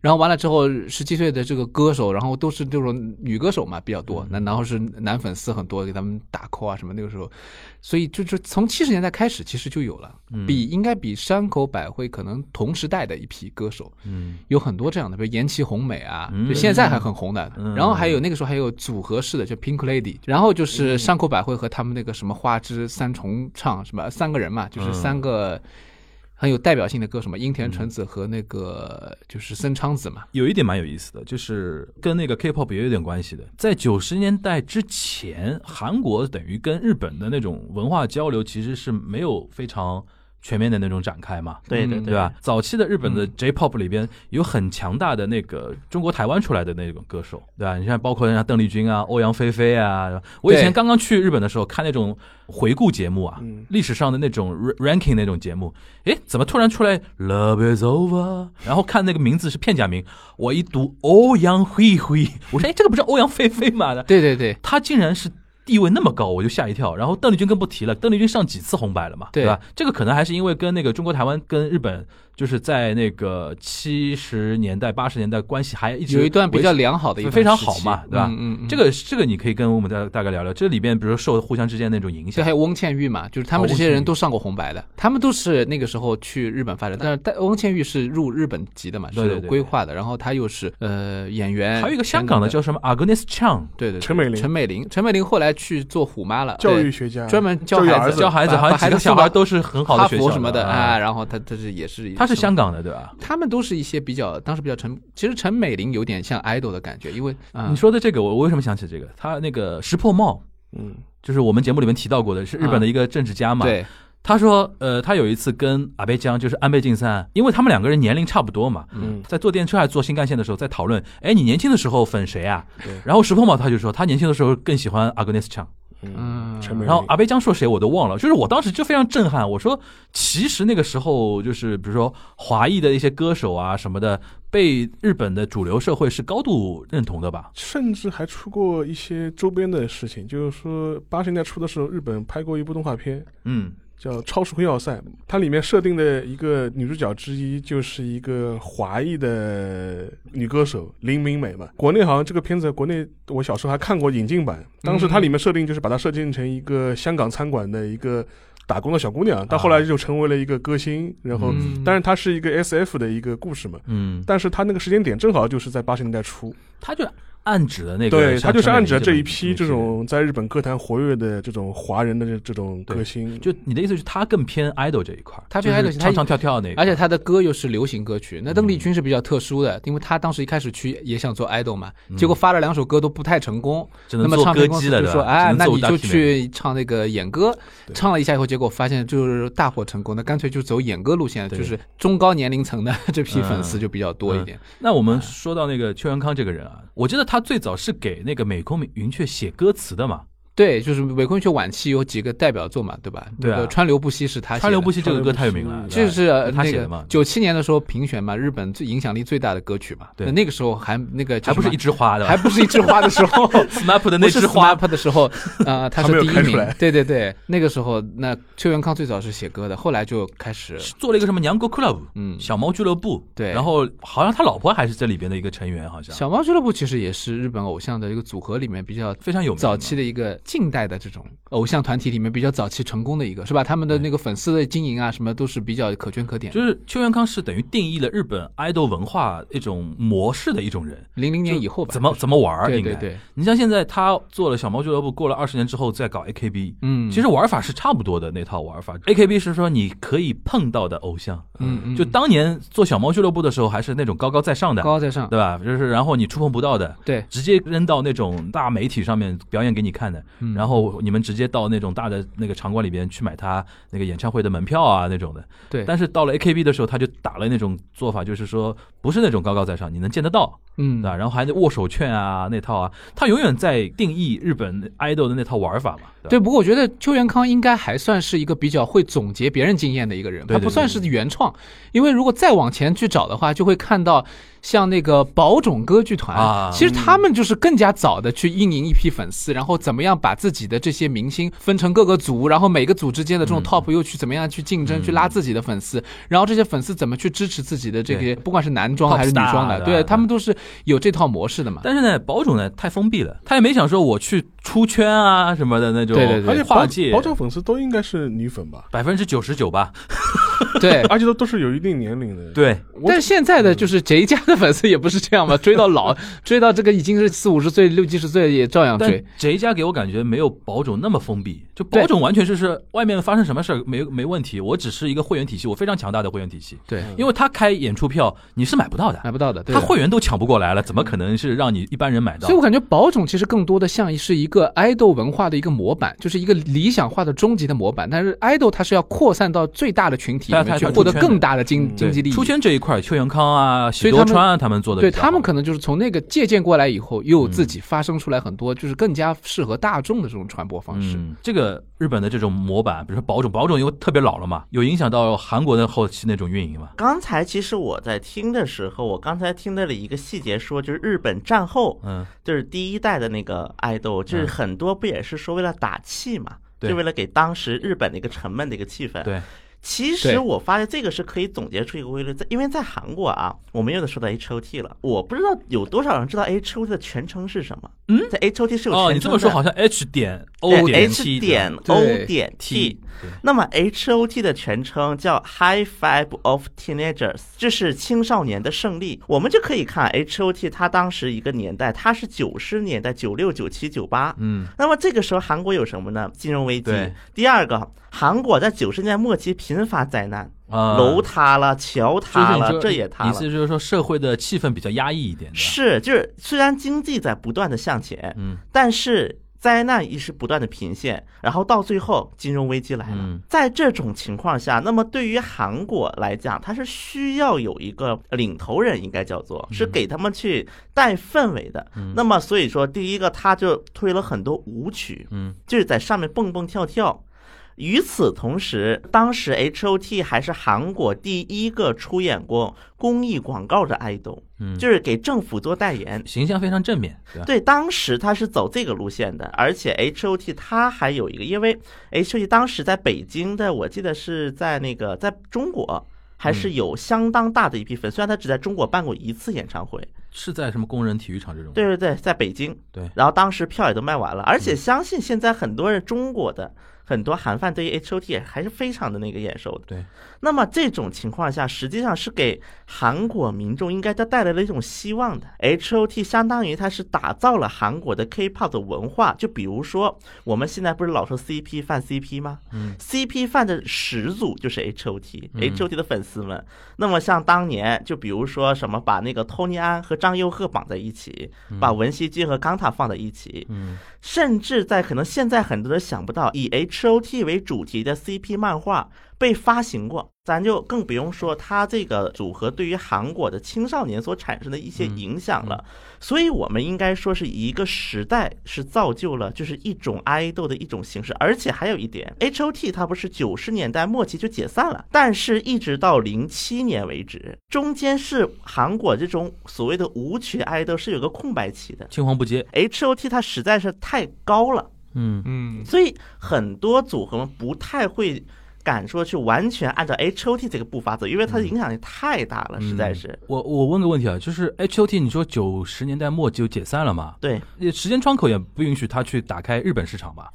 然后完了之后，十七岁的这个歌手，然后都是这种女歌手嘛比较嗯多，那然后是男粉丝很多，给他们打 call 啊什么。那个时候，所以就是从七十年代开始，其实就有了，嗯。比应该比山口百惠可能同时代的一批歌手，嗯。有很多这样的，比如岩崎红美啊，嗯就现在还很红的。嗯然后还有那个时候还有组合式的，就 Pink Lady，然后就是山口百惠和他们那个什么花枝三重唱什么三个人嘛，就是三个很有代表性的歌什么，樱田纯子和那个就是森昌子嘛。有一点蛮有意思的，就是跟那个 K-pop 也有点关系的。在九十年代之前，韩国等于跟日本的那种文化交流其实是没有非常全面的那种展开嘛。嗯对对对吧？？早期的日本的 J-pop 里边有很强大的那个中国台湾出来的那种歌手，对吧？你像包括像邓丽君啊、欧阳菲菲啊。我以前刚刚去日本的时候看那种回顾节目啊，嗯历史上的那种 ra- ranking 那种节目，诶，怎么突然出来 Love is over？然后看那个名字是片假名，我一读欧阳菲菲，我说诶，这个不是欧阳菲菲吗？对对对，他竟然是地位那么高，我就吓一跳。然后邓丽君更不提了，邓丽君上几次红白了嘛，对吧？这个可能还是因为跟那个中国台湾跟日本，就是在那个七十年代、八十年代关系还一直有一段比较良好的一段非常好嘛，对吧？嗯嗯嗯。这个这个你可以跟我们大大概聊聊，这里边比如说受互相之间那种影响。这还，有翁倩玉嘛，就是他们这些人都上过红白的，他们都是那个时候去日本发展，但是但翁倩玉是入日本籍的嘛，是有规划的，然后他又是呃演员，还有一个香港的叫什么？Agnes Chang，对对对陈美玲。陈美玲，陈美玲后来去做虎妈了，教育学家。专门教孩子。教育儿子。教孩子，好像几个孩子小孩都是很好的哈学校佛什么的啊。啊，，然后他他是也是他是香港的对吧？他们都是一些比较当时比较陈，其实陈美玲有点像 idol 的感觉，因为啊你说的这个，我我为什么想起这个？他那个石破茂，嗯，就是我们节目里面提到过的，是日本的一个政治家嘛，对他说，呃，他有一次跟阿倍江，就是安倍晋三，因为他们两个人年龄差不多嘛，嗯在坐电车还是坐新干线的时候，在讨论，哎，你年轻的时候粉谁啊对？然后石破茂他就说，他年轻的时候更喜欢阿格内斯强。嗯陈美，然后阿贝江说谁我都忘了，就是我当时就非常震撼，我说，其实那个时候就是比如说华裔的一些歌手啊什么的，被日本的主流社会是高度认同的吧？甚至还出过一些周边的事情，就是说八十年代初的时候，日本拍过一部动画片，嗯，叫《超时空要塞》，它里面设定的一个女主角之一就是一个华裔的女歌手林明美嘛。国内好像这个片子，国内我小时候还看过引进版，当时它里面设定就是把它设定成一个香港餐馆的一个打工的小姑娘，到后来就成为了一个歌星，然后嗯当然它是一个 S F 的一个故事嘛。嗯，但是它那个时间点正好就是在八十年代初，她就暗指的那个，对，他就是暗指这一一批这种在日本歌坛活跃的这种华人的这这种歌星，就你的意思是他更偏 idol 这一块，他偏就是 idol，他唱唱跳跳那个，而且他的歌又是流行歌曲。那邓嗯丽君是比较特殊的，因为他当时一开始去也想做 idol 嘛，结果发了两首歌都不太成功，那么只能做唱片公司歌姬了，就说：“哎，那你就去唱那个演歌。”唱了一下以后，结果发现就是大获成功，那干脆就走演歌路线，就是中高年龄层的这批粉丝嗯就比较多一点。那我们说到那个邱元康这个人啊，我记得他最早是给那个美空云雀写歌词的嘛，对，就是伪空雀晚期有几个代表作嘛，对吧？对啊那个川流不息是他写的。川流不息这个歌太有名了，就是呃他写的嘛，九七年的时候评选嘛，日本最影响力最大的歌曲嘛。对那那个时候还那个还不是一枝花的，还不是一枝花的时候，SMAP 的那枝花，SMAP 的时候，呃，他是第一名。对对对，那个时候，那邱元康最早是写歌的，后来就开始，做了一个什么娘国 club，嗯，小猫俱乐部，对然后好像他老婆还是这里边的一个成员，好像小猫俱乐部其实也是日本偶像的一个组合里面比较非常有名早期的一个近代的这种偶像团体里面比较早期成功的一个，是吧？他们的那个粉丝的经营啊，什么都是比较可圈可点。就是邱元康是等于定义了日本 idol 文化一种模式的一种人，零零年以后吧，怎么怎么玩儿，应该。对对。对，你像现在他做了小猫俱乐部，过了二十年之后再搞 AKB，嗯，其实玩法是差不多的那套玩法。AKB 是说你可以碰到的偶像，嗯嗯，就当年做小猫俱乐部的时候，还是那种高高在上的，高高在上，对吧？就是然后你触碰不到的，对，直接扔到那种大媒体上面表演给你看的。嗯。然后你们直接到那种大的那个场馆里边去买他那个演唱会的门票啊那种的。对，但是到了 AKB 的时候，他就打了那种做法，就是说不是那种高高在上，你能见得到，嗯。对吧？然后还得握手券啊那套啊，他永远在定义日本 idol 的那套玩法嘛。吧？对，不过我觉得邱元康应该还算是一个比较会总结别人经验的一个人，他不算是原创，因为如果再往前去找的话，就会看到像那个宝冢歌剧团，啊其实他们就是更加早的去运营一批粉丝，然后怎么样把自己的这些明星分成各个组，然后每个组之间的这种嗯。top 又去怎么样去竞争，嗯。去拉自己的粉丝，然后这些粉丝怎么去支持自己的这对个，不管是男装还是女装的，对他们都是有这套模式的嘛。但是呢，宝冢呢太封闭了，他也没想说我去出圈啊什么的那种，对对对而且保跨界保障粉丝都应该是女粉吧，百分之九十九吧。对，而且都都是有一定年龄的。，对，但现在的就是谁家的粉丝也不是这样嘛，追到老，追到这个已经是四五十岁、六七十岁也照样追。这一家给我感觉没有宝冢那么封闭，就宝种完全就是外面发生什么事儿没没问题，我只是一个会员体系，我非常强大的会员体系，对，因为他开演出票你是买不到的，买不到的，对他会员都抢不过来了，怎么可能是让你一般人买到所以？我感觉宝种其实更多的像是一个爱豆文化的一个模板，就是一个理想化的终极的模板。但是爱豆它是要扩散到最大的群体里它它面去，获得更大的经嗯经济利益。出圈这一块，邱元康啊、喜所以他们多川啊，他们做的对他们可能就是从那个借鉴过来以后，又嗯自己发生出来很多就是更加适合大众的这种传播方式。嗯，这个日本的这种模板，比如说宝冢，宝冢因为特别老了嘛，有影响到韩国的后期那种运营嘛。刚才其实我在听的时候，我刚才听到了一个细节说，就是日本战后嗯，就是第一代的那个爱豆，就是嗯很多不也是说为了打气嘛，对就为了给当时日本的一个沉闷的一个气氛。对，其实我发现这个是可以总结出一个规律，在因为在韩国啊，我们又得说到 H O T 了，我不知道有多少人知道 H O T 的全称是什么。嗯在 H O T 是有哦，你这么说好像 H 点 O 对点 H 点 O 点 T。那么 H O T 的全称叫 High Five of Teenagers，这是青少年的胜利。我们就可以看 H O T 它当时一个年代，它是九十年代，九六、九七、九八。嗯，那么这个时候韩国有什么呢？金融危机对。第二个，韩国在九十年代末期频发灾难，啊，楼塌了，桥塌了，这也塌了意思。就是说社会的气氛比较压抑一点，是，就是虽然经济在不断的向前，嗯但是灾难也是不断的频现，然后到最后金融危机来了。嗯在这种情况下，那么对于韩国来讲，它是需要有一个领头人，应该叫做是给他们去带氛围的。嗯那么所以说，第一个他就推了很多舞曲，嗯就是在上面蹦蹦跳跳。与此同时，当时 H O T 还是韩国第一个出演过公益广告的爱豆，嗯，就是给政府做代言。形象非常正面，对当时他是走这个路线的，而且 H O T 他还有一个，因为 H O T 当时在北京的，我记得是在那个在中国还是有相当大的一批粉，虽然他只在中国办过一次演唱会，是在什么工人体育场这种？对对对，在北京，对。然后当时票也都卖完了，而且相信现在很多人中国的很多韩范对于 H O T 还是非常的那个眼熟的。对，那么这种情况下，实际上是给韩国民众应该都带来了一种希望的。H O T 相当于它是打造了韩国的 K-pop 的文化，就比如说我们现在不是老说 CP 犯 CP 吗？嗯，CP 犯的始祖就是 H O 嗯 T，H O T 的粉丝们。那么像当年，就比如说什么把那个托尼安和张佑赫绑在一起，把文熙君和康塔放在一起，嗯甚至在可能现在很多人想不到，以 H O T 为主题的 CP 漫画被发行过，咱就更不用说它这个组合对于韩国的青少年所产生的一些影响了。所以，我们应该说是一个时代是造就了就是一种爱豆的一种形式，而且还有一点，H O T 它不是九十年代末期就解散了，但是一直到零七年为止，中间是韩国这种所谓的舞曲爱豆是有个空白期的。青黄不接，H O T 它实在是太高了。嗯嗯，所以很多组合们不太会敢说去完全按照 H O T 这个步伐走，因为它的影响力太大了，实在是。我我问个问题啊，就是 H O T，你说九十年代末就解散了嘛？对也时间窗口也不允许他去打开日本市场吧？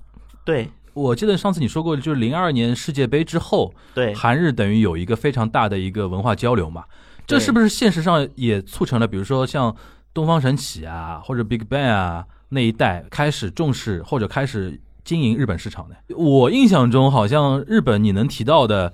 对我记得上次你说过，就是零二年世界杯之后，对，韩日等于有一个非常大的一个文化交流嘛。这是不是现实上也促成了，比如说像东方神起啊，或者 Big Bang 啊那一代开始重视或者开始经营日本市场的？我印象中，好像日本你能提到的。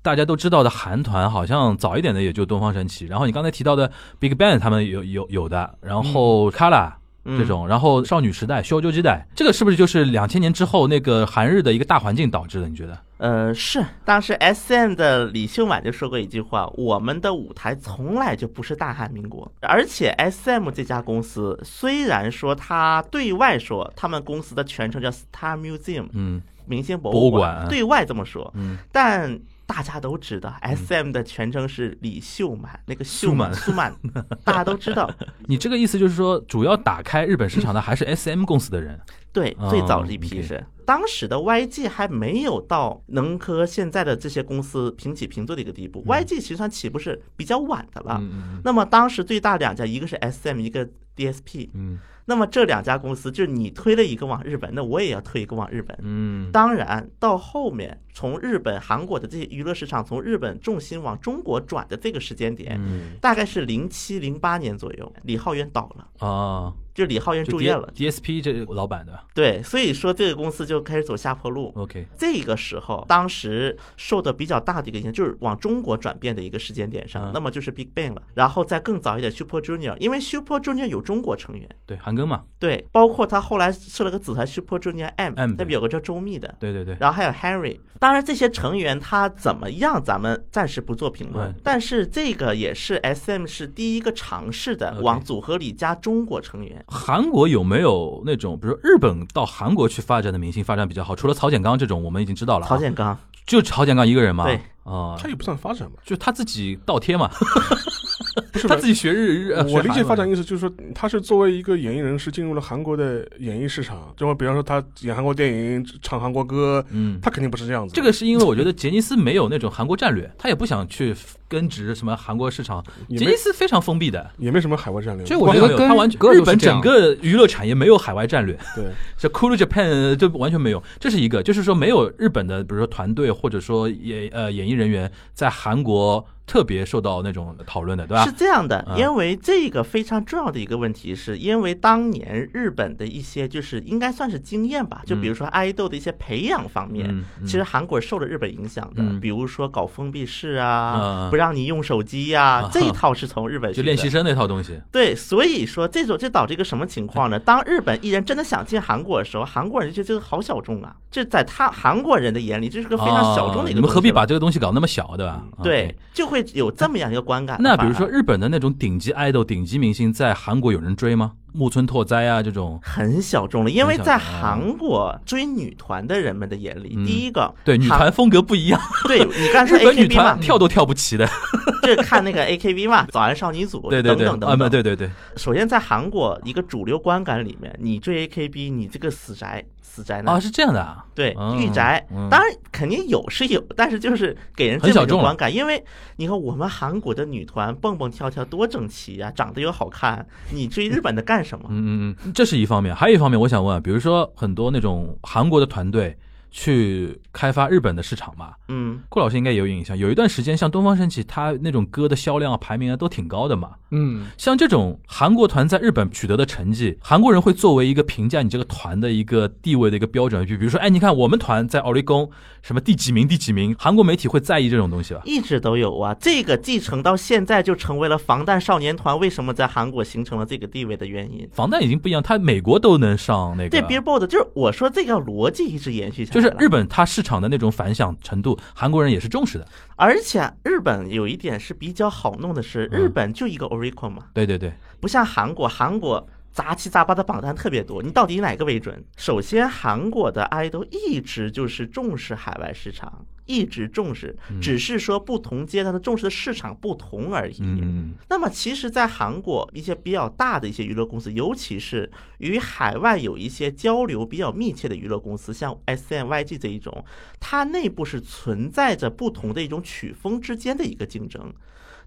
大家都知道的韩团，好像早一点的也就东方神起，然后你刚才提到的 Big Bang 他们有有有的，然后 Kara 嗯这种，然后少女时代、修旧时代，这个是不是就是两千年之后那个韩日的一个大环境导致的？你觉得？呃，是当时 S M 的李秀满就说过一句话：“我们的舞台从来就不是大韩民国。”而且 S M 这家公司虽然说它对外说他们公司的全称叫 Star Museum 嗯明星博物，馆对外这么说，嗯，但大家都知道 S M 的全称是李秀满，那个秀满苏满，大家都知道。你这个意思就是说，主要打开日本市场的还是 S M 公司的人。对哦，最早这一批是当时的 YG 还没有到能和现在的这些公司平起平坐的一个地步。YG 其实上起步是比较晚的了。那么当时最大两家，一个是 SM，一个 DSP。嗯那么这两家公司，就是你推了一个往日本，那我也要推一个往日本。嗯当然，到后面从日本、韩国的这些娱乐市场从日本重心往中国转的这个时间点，嗯大概是零七零八年左右，李浩源倒了，啊，就李浩源住院了。D S P 这个老板的。对，所以说这个公司就开始走下坡路。OK，这个时候，当时受的比较大的一个影响，就是往中国转变的一个时间点上嗯，那么就是 Big Bang 了。然后再更早一点，Super Junior，因为 Super Junior 有中国成员，对，韩庚嘛，对，包括他后来设了个子团 Super Junior M，M，那边有个叫周密的，对对对，然后还有 Harry。当然，这些成员他怎么样，咱们暂时不做评论嗯。但是这个也是 SM 是第一个尝试的往组合里加中国成员。韩国有没有那种，比如日本到韩国去发展的明星发展比较好？除了曹简刚这种，我们已经知道了啊，曹建刚，就曹简刚一个人吗，对啊，他也不算发展嘛。就他自己倒贴嘛，不是他自己学日日，呃我理解发展意思就是说，他是作为一个演艺人士进入了韩国的演艺市场，就比方说他演韩国电影、唱韩国歌，嗯。他肯定不是这样子。这个是因为我觉得杰尼斯没有那种韩国战略，他也不想去根植什么韩国市场。杰尼斯非常封闭的，也没什么海外战略。所以我觉得他完全歌日本整个娱乐产业没有海外战略，对，这 Cool Japan 这完全没有，这是一个，就是说没有日本的，比如说团队或者说演呃演艺人员在韩国特别受到那种讨论的，对吧？是？这样的嗯，因为这个非常重要的一个问题，是因为当年日本的一些就是应该算是经验吧，就比如说爱豆的一些培养方面，嗯嗯。其实韩国是受了日本影响的，嗯。比如说搞封闭式嗯啊，不让你用手机呀、啊。这一套是从日本就练习生那套东西，对，所以说这种这导致一个什么情况呢？当日本艺人真的想进韩国的时候，韩国人就觉得这个好小众啊，这在他韩国人的眼里，这是个非常小众的一个你们何必把这个东西搞那么小，对吧？对就会有这么样一个观感。那比如说日本的那种顶级爱豆、顶级明星，在韩国有人追吗？木村拓哉啊这种，很小众了，因为在韩国追女团的人们的眼里，嗯第一个对女团风格不一样，对你刚才说 AKB 嘛团，跳都跳不齐的，就是看那个 AKB 嘛，早安少女组对对 对，啊，等等等。等。对对对，首先在韩国一个主流观感里面，你追 AKB，你这个死宅死宅男。啊，是这样的啊，对嗯御宅。嗯，当然肯定有是有，但是就是给人这么很小众了一个观感，因为你看我们韩国的女团蹦蹦跳跳多整齐呀、长得又好看，你追日本的干什么？嗯嗯嗯，这是一方面，还有一方面，我想问，比如说很多那种韩国的团队去开发日本的市场嘛，嗯，顾老师应该也有印象，有一段时间像东方神起，他那种歌的销量啊、排名啊都挺高的嘛。嗯，像这种韩国团在日本取得的成绩，韩国人会作为一个评价你这个团的一个地位的一个标准，就比如说，哎，你看我们团在奥利宫什么第几名、第几名，韩国媒体会在意这种东西吧？一直都有啊，这个继承到现在就成为了防弹少年团为什么在韩国形成了这个地位的原因。防弹已经不一样，他美国都能上那个。对 Billboard 就是我说这个逻辑一直延续下来了，就是日本它市场的那种反响程度，韩国人也是重视的。而且日本有一点是比较好弄的是，嗯。日本就一个 Oricon 嘛，对对对，不像韩国，韩国杂七杂八的榜单特别多，你到底以哪个为准？首先，韩国的 idol 一直就是重视海外市场，一直重视，只是说不同阶段的重视的市场不同而已。嗯，那么，其实，在韩国一些比较大的一些娱乐公司，尤其是与海外有一些交流比较密切的娱乐公司，像 S M Y G 这一种，它内部是存在着不同的一种曲风之间的一个竞争。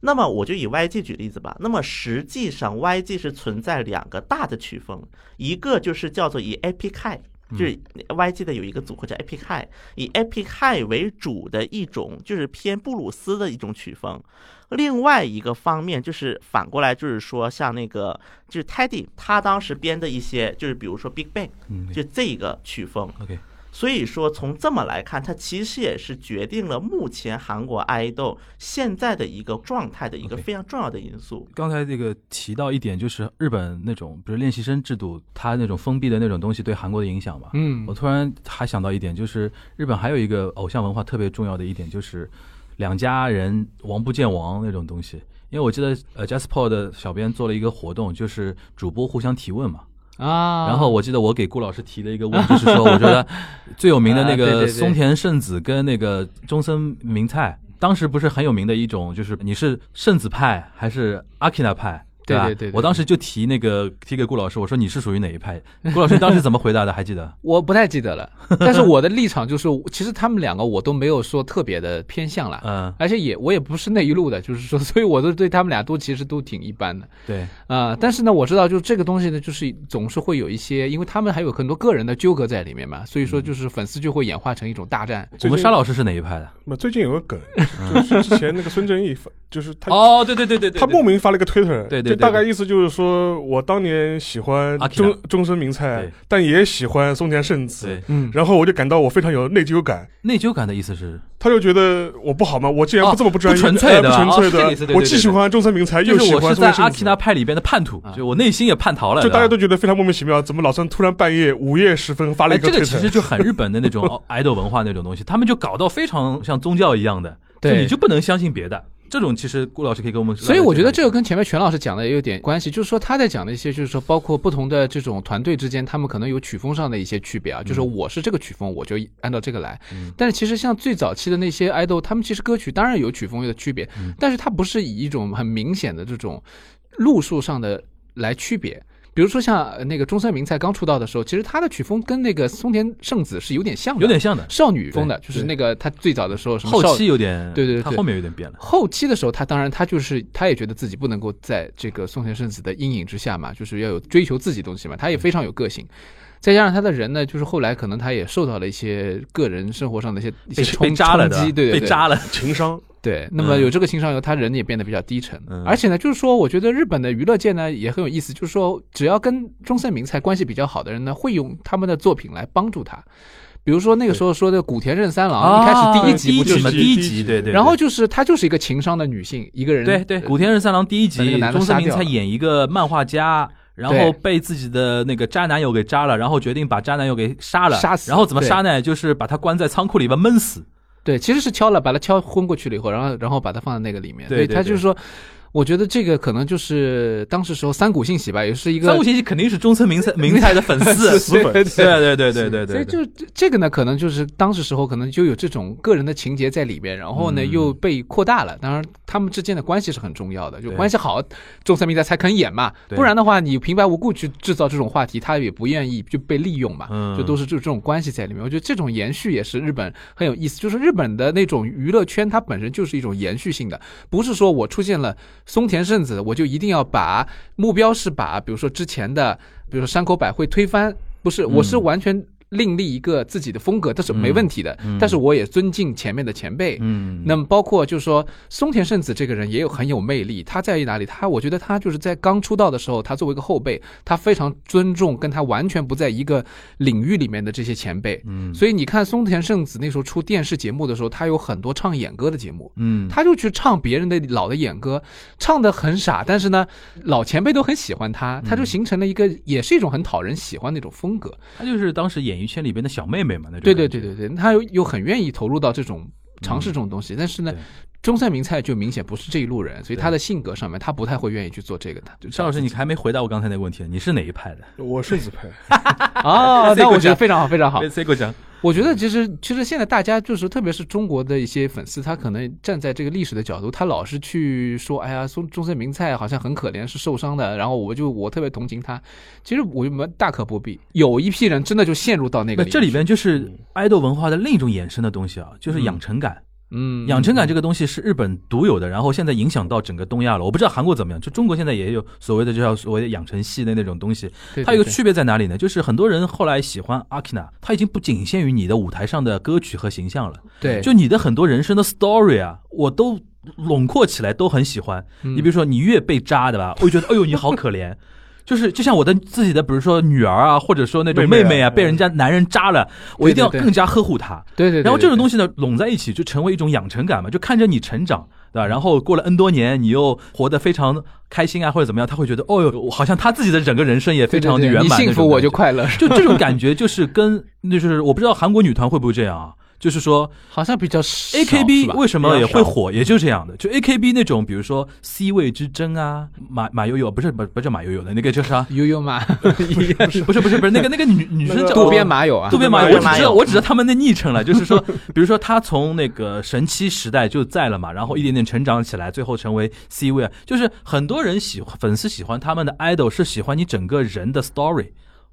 那么我就以 YG 举例子吧。那么实际上 YG 是存在两个大的曲风，一个就是叫做以 High，就是 YG 的有一个组合叫 Epic High，以 Epic High 为主的一种就是偏布鲁斯的一种曲风。另外一个方面就是反过来，就是说像那个就是 Teddy 他当时编的一些，就是比如说 Big Bang，嗯就这个曲风。，OK，所以说，从这么来看，它其实也是决定了目前韩国爱豆现在的一个状态的一个非常重要的因素。刚才这个提到一点，就是日本那种，比如练习生制度，它那种封闭的那种东西对韩国的影响嘛。嗯我突然还想到一点，就是日本还有一个偶像文化特别重要的一点，就是两家人王不见王那种东西。因为我记得呃 Jasper 的小编做了一个活动，就是主播互相提问嘛。啊，然后我记得我给顾老师提了一个问，题是说我觉得 最有名的那个松田圣子跟那个中森明菜，当时不是很有名的一种，就是你是圣子派还是阿基娜派？吧？对对对对我当时就提那个提给顾老师，我说你是属于哪一派？顾老师当时怎么回答的？还记得？我不太记得了，但是我的立场就是，其实他们两个我都没有说特别的偏向了，嗯，而且也我也不是那一路的，就是说，所以我都对他们俩都其实都挺一般的对，啊、但是呢，我知道就是这个东西呢，就是总是会有一些，因为他们还有很多个人的纠葛在里面嘛，所以说就是粉丝就会演化成一种大战。我们沙老师是哪一派的？那最近有个梗，就是之前那个孙正义发，就是他哦，对对对对对，他莫名发了一个推特，对对大概意思就是说我当年喜欢中中森明菜，但也喜欢松田圣子对，嗯，然后我就感到我非常有内疚感。内疚感的意思是，他就觉得我不好吗？我既然哦不这么不专业，不纯粹呃的纯粹的我既喜欢中森明菜，又喜欢就是我是松田圣子在阿基。纳派里边的叛徒，就我内心也叛逃了，就大家都觉得非常莫名其妙，怎么老孙突然半夜午夜时分发了哎，一个推特？这个其实就很 日本的那种 idol 文化那种东西，他们就搞到非常像宗教一样的，对你就不能相信别的。这种其实顾老师可以跟我们，所以我觉得这个跟前面全老师讲的也有点关系，就是说他在讲的一些，就是说包括不同的这种团队之间，他们可能有曲风上的一些区别啊，就是说我是这个曲风，我就按照这个来。嗯但是其实像最早期的那些 idol，他们其实歌曲当然有曲风的区别，嗯但是它不是以一种很明显的这种路数上的来区别。比如说像呃那个中森明菜刚出道的时候，其实他的曲风跟那个松田圣子是有点像的，有点像的，少女风的，就是那个他最早的时候什么后少期有点，对对对他后面有点变了。后期的时候，他当然他就是他也觉得自己不能够在这个松田圣子的阴影之下嘛，就是要有追求自己东西嘛，他也非常有个性。再加上他的人呢，就是后来可能他也受到了一些个人生活上的一些一些被冲被扎了的，冲击，对对对，被扎了。情商，对，那么有这个情商以后，他人也变得比较低沉。嗯而且呢，就是说，我觉得日本的娱乐界呢也很有意思，就是说，只要跟中森明菜关系比较好的人呢，会用他们的作品来帮助他。比如说那个时候说的古田任三郎，一开始第一集不就是啊第一集对对，然后就是她就是一个情商的女性，一个人对对，古田任三郎第一集中森明菜演一个漫画家。然后被自己的那个渣男友给渣了，然后决定把渣男友给杀了，杀死然后怎么杀呢？就是把他关在仓库里边闷死。对，其实是敲了，把它敲昏过去了以后，然后然后把它放在那个里面。对对对所以他就是说，我觉得这个可能就是当时时候三谷幸喜吧，也是一个三谷幸喜肯定是中村明菜 明菜的粉丝，死粉对对对对对对对，所以就这这个呢，可能就是当时时候可能就有这种个人的情节在里边，然后呢嗯。又被扩大了。当然，他们之间的关系是很重要的，就关系好，中村明菜才肯演嘛，对。不然的话，你平白无故去制造这种话题，他也不愿意就被利用嘛，嗯。就都是就这种关系在里面。我觉得这种延续也是日本很有意思，就是日本的那种娱乐圈，它本身就是一种延续性的，不是说我出现了松田圣子，我就一定要把目标是把比如说之前的，比如说山口百惠推翻，不是，我是嗯完全。另立一个自己的风格，这是没问题的。但是我也尊敬前面的前辈。嗯，那么包括就是说，松田圣子这个人也有很有魅力。他在于哪里？他我觉得他就是在刚出道的时候，他作为一个后辈，他非常尊重跟他完全不在一个领域里面的这些前辈。嗯所以你看松田圣子那时候出电视节目的时候，他有很多唱演歌的节目。嗯，他就去唱别人的老的演歌，唱的很傻，但是呢，老前辈都很喜欢他，他就形成了一个，也是一种很讨人喜欢的一种风格。他就是当时演艺圈里边的小妹妹嘛，那种对对对对对，他又又很愿意投入到这种尝试这种东西，但是呢，中山名菜就明显不是这一路人，所以他的性格上面他不太会愿意去做这个的。就邵老师，你还没回答我刚才那个问题，你是哪一派的？我是子派，哦，那我觉得非常好，非常好。被 C 哥讲，我觉得其实其实现在大家就是特别是中国的一些粉丝，他可能站在这个历史的角度，他老是去说，哎呀，中中森明菜好像很可怜，是受伤的，然后我就我特别同情他。其实我们大可不必，有一批人真的就陷入到那个里这里边就是爱豆文化的另一种衍生的东西啊，就是养成感。嗯养成感这个东西是日本独有的，然后现在影响到整个东亚了。我不知道韩国怎么样，就中国现在也有所谓的就叫所谓的养成系的那种东西。对它有个区别在哪里呢？就是很多人后来喜欢阿 k i n a 它已经不仅限于你的舞台上的歌曲和形象了，对，就你的很多人生的 story 啊，我都笼括起来都很喜欢。嗯你比如说你越被扎的吧，我就觉得哎呦你好可怜。就是就像我的自己的，比如说女儿啊，或者说那种妹妹啊被人家男人渣了，我一定要更加呵护她。对对对。然后这种东西，西呢，拢在一起就成为一种养成感嘛，就看着你成长，对吧？然后过了 N 多年，你又活得非常开心啊，或者怎么样，他会觉得，哦哟，好像他自己的整个人生也非常的圆满。你幸福我就快乐，就这种 感觉，就是跟就是我不知道韩国女团会不会这样啊？就是说好像比较少 A K 是 B 吧？为什么也会火，也就这样的。就 A K B 那种，比如说 C 位之争啊，马马悠悠不是不不叫马悠悠的那个叫啥？悠悠马，不是不是不是那个那个女女生叫渡边麻友啊，渡边麻友，我只知道我只知道他们的昵称了，就是说，比如说他从那个神七时代就在了嘛，然后一点点成长起来，最后成为 C 位，啊。就是很多人喜欢粉丝喜欢他们的 idol 是喜欢你整个人的 story，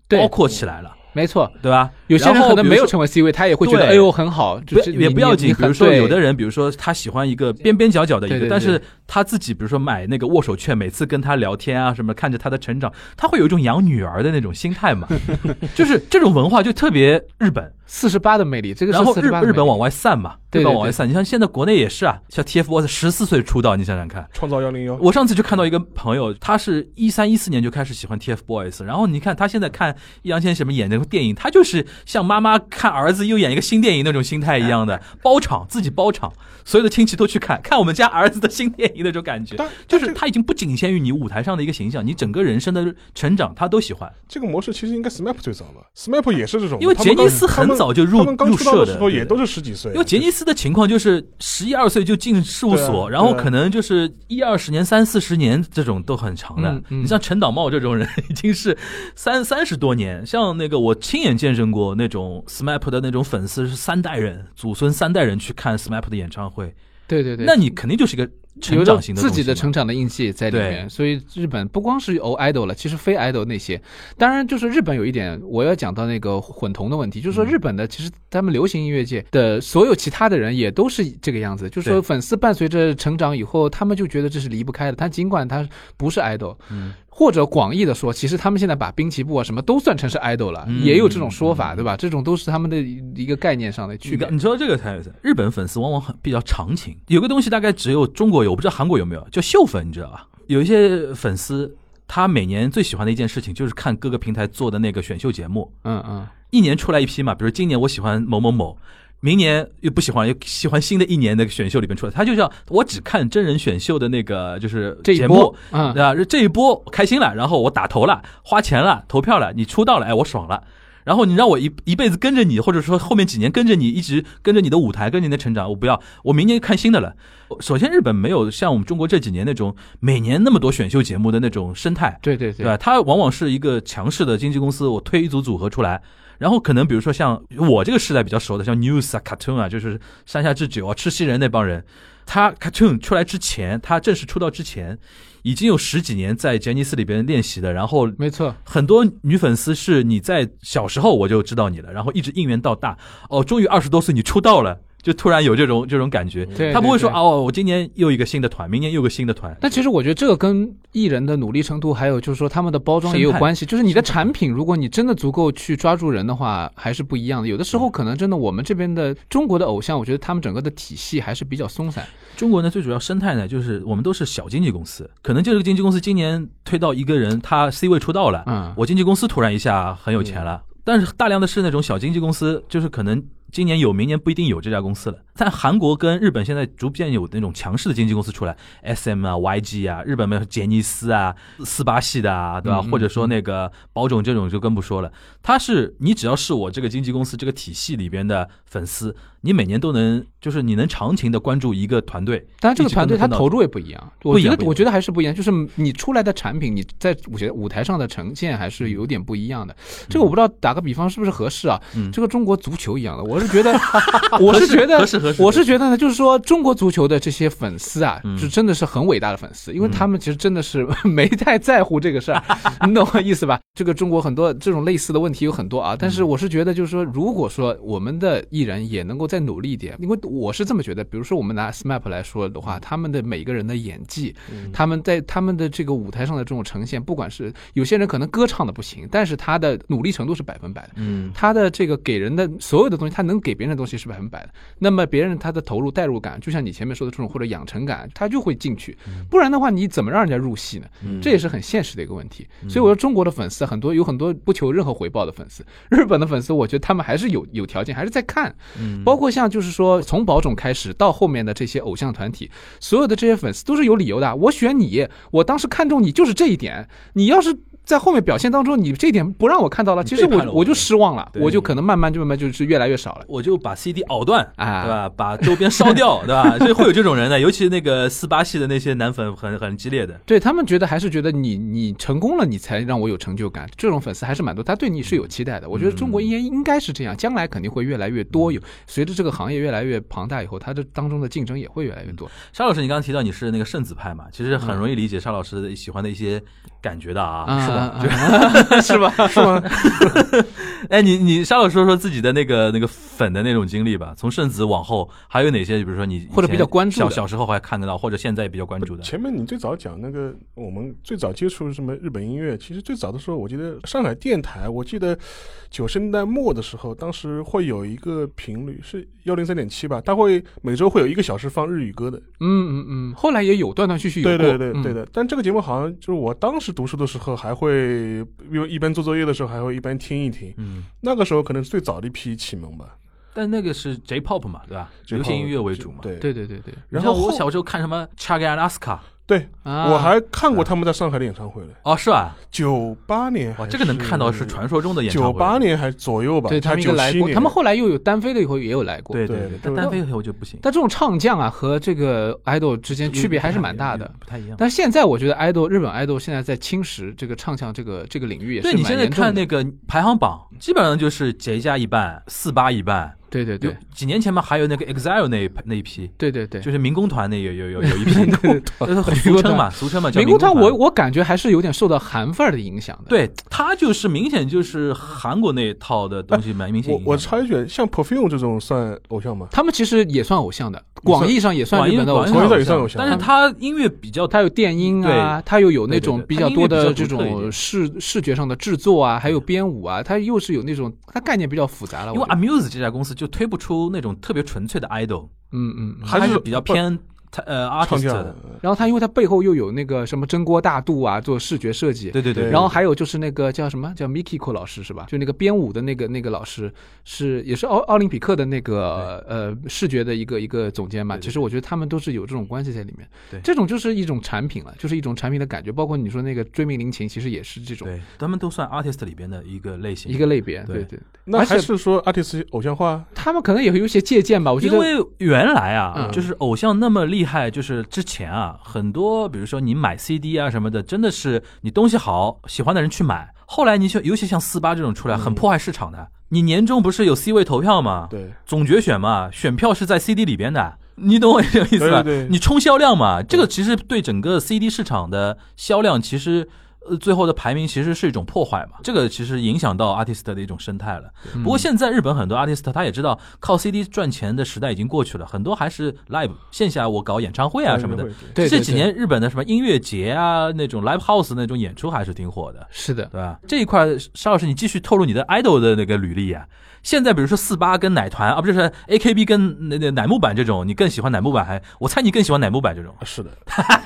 包括起来了，没错。对吧？有些人可能没有成为 C 位，他也会觉得对。哎呦很好，就不是也不要紧，比如说有的人，比如说他喜欢一个边边角角的一个，对对对。但是他自己比如说买那个握手券，每次跟他聊天啊什么，看着他的成长，他会有一种养女儿的那种心态嘛，就是这种文化就特别日本，四十八的魅力，这个是然后日四十八。日本往外散嘛，对吧往外散。你像现在国内也是啊，像 TFBOYS 十四岁出道，你想想看。创造幺零幺，我上次就看到一个朋友，他是一三一四年就开始喜欢 TFBOYS，然后你看他现在看易烊千玺什么演那个电影，他就是像妈妈看儿子又演一个新电影那种心态一样的，包场自己包场，所有的亲戚都去看，看我们家儿子的新电影那种感觉但，就是他已经不仅限于你舞台上的一个形象，你整个人生的成长他都喜欢。这个模式其实应该 SMAP 最早吧，SMAP 也是这种，因为杰尼斯很早就入入社的时候也都是十几岁啊，因为杰尼斯的情况就是十一二岁就进事务所，然后可能就是一二十年、三四十年这种都很长的。你像陈导茂这种人，已经是三三十多年。像那个我亲眼见证过那种 SMAP 的那种粉丝是三代人，祖孙三代人去看 SMAP 的演唱会，对对对，那你肯定就是一个成长型的自己的成长的印记在里面，所以日本不光是偶 idol 了，其实非 idol 那些，当然就是日本有一点我要讲到那个混同的问题，就是说嗯。日本的其实他们流行音乐界的所有其他的人也都是这个样子，就是说粉丝伴随着成长以后，他们就觉得这是离不开的，他尽管他不是 idol，嗯或者广义的说，其实他们现在把滨崎步啊什么都算成是 idol 了，嗯也有这种说法，嗯对吧？这种都是他们的一个概念上的区别你。知道这个才有意思。日本粉丝往往很比较长情，有个东西大概只有中国有，我不知道韩国有没有，叫秀粉，你知道吧？有一些粉丝，他每年最喜欢的一件事情就是看各个平台做的那个选秀节目，嗯嗯，一年出来一批嘛，比如今年我喜欢某某某。明年又不喜欢，又喜欢新的一年的选秀里面出来，他就叫我只看真人选秀的那个就是这一节目波，，嗯对，吧？这一波我开心了，然后我打投了，花钱了，投票了，你出道了，哎，我爽了。然后你让我一一辈子跟着你，或者说后面几年跟着你，一直跟着你的舞台，跟着你的成长，我不要，我明年看新的了。首先，日本没有像我们中国这几年那种每年那么多选秀节目的那种生态，对对对吧？它往往是一个强势的经纪公司，我推一组组合出来，然后可能比如说像我这个时代比较熟的，像 News 啊、Cartoon 啊，就是山下智久啊、赤西仁那帮人，他 Cartoon 出来之前，他正式出道之前，已经有十几年在杰尼斯里边练习的，然后没错，很多女粉丝是你在小时候我就知道你了，然后一直应援到大，哦，终于二十多岁你出道了，就突然有这种这种感觉。对他不会说哦，我今年又一个新的团，明年又个新的团。但其实我觉得这个跟艺人的努力程度，还有就是说他们的包装也有关系。就是你的产品，如果你真的足够去抓住人的话，还是不一样的。有的时候可能真的我们这边的中国的偶像，我觉得他们整个的体系还是比较松散。中国呢，最主要生态呢，就是我们都是小经纪公司，可能这个经纪公司今年推到一个人，他 C 位出道了，嗯我经纪公司突然一下很有钱了，但是大量的是那种小经纪公司，就是可能今年有，明年不一定有这家公司了。在韩国跟日本现在逐渐有那种强势的经纪公司出来，S M 啊、YG 啊，日本没有杰尼斯啊、四八系的啊，对吧？嗯嗯或者说那个宝冢这种就更不说了。他是你只要是我这个经纪公司这个体系里边的粉丝，你每年都能就是你能长情的关注一个团队。当然，这个团队跟着到它投入也不一样。我觉得，我觉得还是不一样。就是你出来的产品，你在我觉得舞台上的呈现还是有点不一样的。这个我不知道打个比方是不是合适啊？嗯这个中国足球一样的，我是觉得，我是觉得合适合适我是觉得呢，就是说中国足球的这些粉丝啊，嗯是真的是很伟大的粉丝，因为他们其实真的是没太在乎这个事儿，你懂我意思吧？这个中国很多这种类似的问题有很多啊，但是我是觉得就是说，如果说我们的艺人也能够再努力一点，因为我是这么觉得。比如说我们拿 SMAP 来说的话，他们的每个人的演技，他们在他们的这个舞台上的这种呈现，不管是有些人可能歌唱的不行，但是他的努力程度是百分百的。嗯，他的这个给人的所有的东西，他能给别人的东西是百分百的。那么别人他的投入代入感，就像你前面说的这种或者养成感，他就会进去。不然的话，你怎么让人家入戏呢？这也是很现实的一个问题。所以我说，中国的粉丝很多有很多不求任何回报的粉丝，日本的粉丝，我觉得他们还是有有条件，还是在看。包括像就是说从宝冢开始到后面的这些偶像团体，所有的这些粉丝都是有理由的。我选你，我当时看中你就是这一点。你要是在后面表现当中，你这一点不让我看到了，其实我我我就失望了，我就可能慢慢就慢慢就是越来越少了。我就把 CD 熬断，啊对吧？把周边烧掉，对吧？所以会有这种人的，尤其那个四八系的那些男粉很很激烈的。对他们觉得还是觉得你你成功了，你才让我有成就感。这种粉丝还是蛮多，他对你是有期待的。我觉得中国应该应该是这样，将来肯定会越来越多。有随着这个行业越来越庞大以后，它这当中的竞争也会越来越多。沙老师，你刚刚提到你是那个圣子派嘛，其实很容易理解沙老师喜欢的一些感觉的啊，是 是吧？是吗？哎，你你沙老师说说自己的那个那个粉的那种经历吧，从圣子往后还有哪些？比如说你或者比较关注的小小时候还看得到，或者现在也比较关注的。前面你最早讲那个，我们最早接触什么日本音乐，其实最早的时候，我记得上海电台，我记得九十年代末的时候，当时会有一个频率是幺零三点七吧，它会每周会有一个小时放日语歌的。嗯嗯嗯，后来也有断断续续有对对对对的，但这个节目好像就是我当时读书的时候，还会因为一般做作业的时候，还会一般听一听。嗯，那个时候可能是最早的一批启蒙吧。但那个是 J-pop 嘛，对吧？流行音乐为主嘛。对对对对对然然后我小时候看什么 Chage Alaska，对，啊！我还看过他们在上海的演唱会嘞，哦，是吧？九八年还哇，是。这个能看到是传说中的演唱会。九八。年还左右吧，对他们应该来过，年。他们后来又有单飞了以后也有来过。对对对，但单飞以后就不行，但这种唱将啊和这个 idol 之间区别还是蛮大的。不太一样。但现在我觉得 idol 日本 idol 现在在侵蚀这个唱将这个这个领域也是对你现在严重的看那个排行榜，基本上就是杰加一半，四八一半。有对对。对几年前嘛，还有那个 EXILE 那一那一批，对对对，就是民工团那有有有有一批，呃俗称嘛，俗称嘛，民工团。团我我感觉还是有点受到韩范儿的影响的。对他就是明显就是韩国那一套的东西蛮明显我。我插一句，像 Perfume 这种算偶像吗？他们其实也算偶像的，广义上也算日本的偶像。广义。上也算偶像。但是他音乐比较它有电音啊，它又有那种比较多的这种视视觉上的制作啊，还有编舞啊，它又是有那种它概念比较复杂了。因为我 Amuse 这家公司就推不出那种特别纯粹的 idol，嗯嗯，嗯。还是比较偏呃唱 artist。然后他因为他背后又有那个什么真锅大度啊，做视觉设计。对对对，然后还有就是那个叫什么叫 Mikiko 老师是吧？就那个编舞的那个那个老师是也是奥奥林匹克的那个呃视觉的一个一个总监嘛。其实我觉得他们都是有这种关系在里面。对这种就是一种产品了，就是一种产品的感觉。包括你说那个追命林琴，其实也是这种对，他们都算 artist 里边的一个类型，一个类别。对对对，那而且还是说 artist 偶像化？他们可能也会有一些借鉴吧。我觉得因为原来啊，嗯就是偶像那么厉害，就是之前啊，很多比如说你买 CD 啊什么的，真的是你东西好，喜欢的人去买。后来你像尤其像四八这种出来，很破坏市场的。你年终不是有 C 位投票吗？对，总决选嘛，选票是在 CD 里边的。你懂我这个意思吧？对对对你冲销量嘛，这个其实对整个 CD 市场的销量，其实呃最后的排名其实是一种破坏嘛。这个其实影响到 artist 的一种生态了。嗯不过现在日本很多 artist 他也知道靠 CD 赚钱的时代已经过去了，很多还是 live 线下我搞演唱会啊什么的。对对这几年日本的什么音乐节啊，那种 live house 那种演出还是挺火的。是的，对吧？这一块，沙老师，你继续透露你的 idol 的那个履历啊。现在比如说四八跟奶团啊，不就是 AKB 跟那那乃木坂这种，你更喜欢乃木坂还？我猜你更喜欢乃木坂这种。啊是的。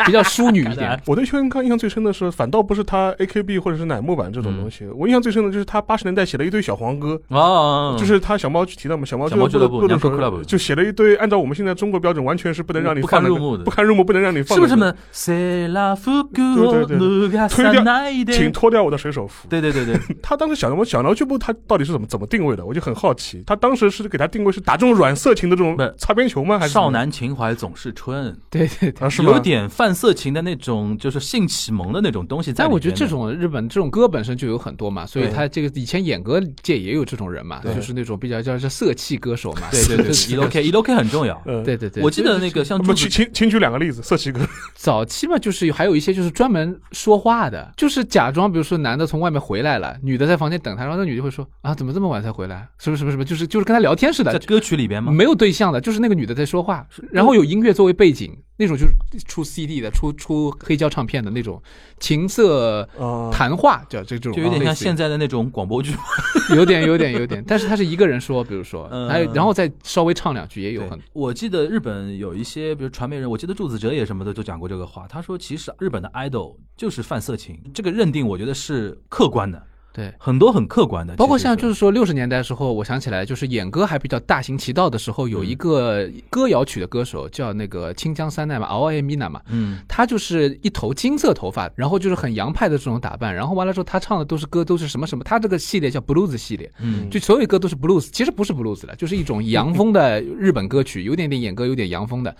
比较淑女一点。我对邱元康印象最深的是，反倒不是他 AKB 或者是乃木坂这种东西，我印象最深的就是他八十年代写了一堆小黄歌。哦，就是他小猫提到嘛，小猫小猫俱乐部部的时娘候 club 就写了一堆，按照我们现在中国标准，完全是不能让你不放的堪入目的不堪入目，不能让你放的歌。是不是呢？セラフグを脱がさないで请脱掉我的水手服。对对对对，他当时小毛小毛俱部他到底是怎么怎么定位的？我就很好奇。他当时是给他定位是打这种软色情的这种不是擦边球吗？还是怎么少男情怀总是春，对对对。啊？是吗有点泛色情的那种，就是性启蒙的那种东西在但 为我 觉得这种日本这种歌本身就有很多嘛，所以他这个以前演歌界也有这种人嘛，就是那种比较叫叫色气歌手嘛。对对对这，E O K E O K 很重要。嗯，对对对，我记得那个像那么柱子请请请举两个例子，色气歌，早期嘛，就是还有一些就是专门说话的，就是假装，比如说男的从外面回来了，女的在房间等他，然后那女的会说啊，怎么这么晚才回来？什么什么什么，就是就是跟他聊天似的，在歌曲里边吗？没有对象的，就是那个女的在说话，然后有音乐作为背景，那种就是出 CD 的、出出黑胶唱片的那种情色啊谈话，叫这种，就有点像现在的那种广播剧。有点有点有点，但是他是一个人说，比如说，嗯。还有然后再稍微唱两句，也有对。很，我记得日本有一些，比如传媒人，我记得柱子哲也什么的都讲过这个话。他说，其实日本的 idol 就是犯色情，这个认定我觉得是客观的，对。很多很客观的。包括像就是说六十年代的时候，我想起来，就是演歌还比较大行其道的时候，嗯有一个歌谣曲的歌手叫那个清江三奈嘛，，R M Mina 嘛，嗯，他就是一头金色头发，然后就是很洋派的这种打扮，然后完了之后他唱的都是歌，都是什么什么，他这个系列叫 blues 系列，嗯就所有歌都是 blues，其实不是 blues 了，就是一种 洋风的日本歌曲，有点点演歌，有点洋风的。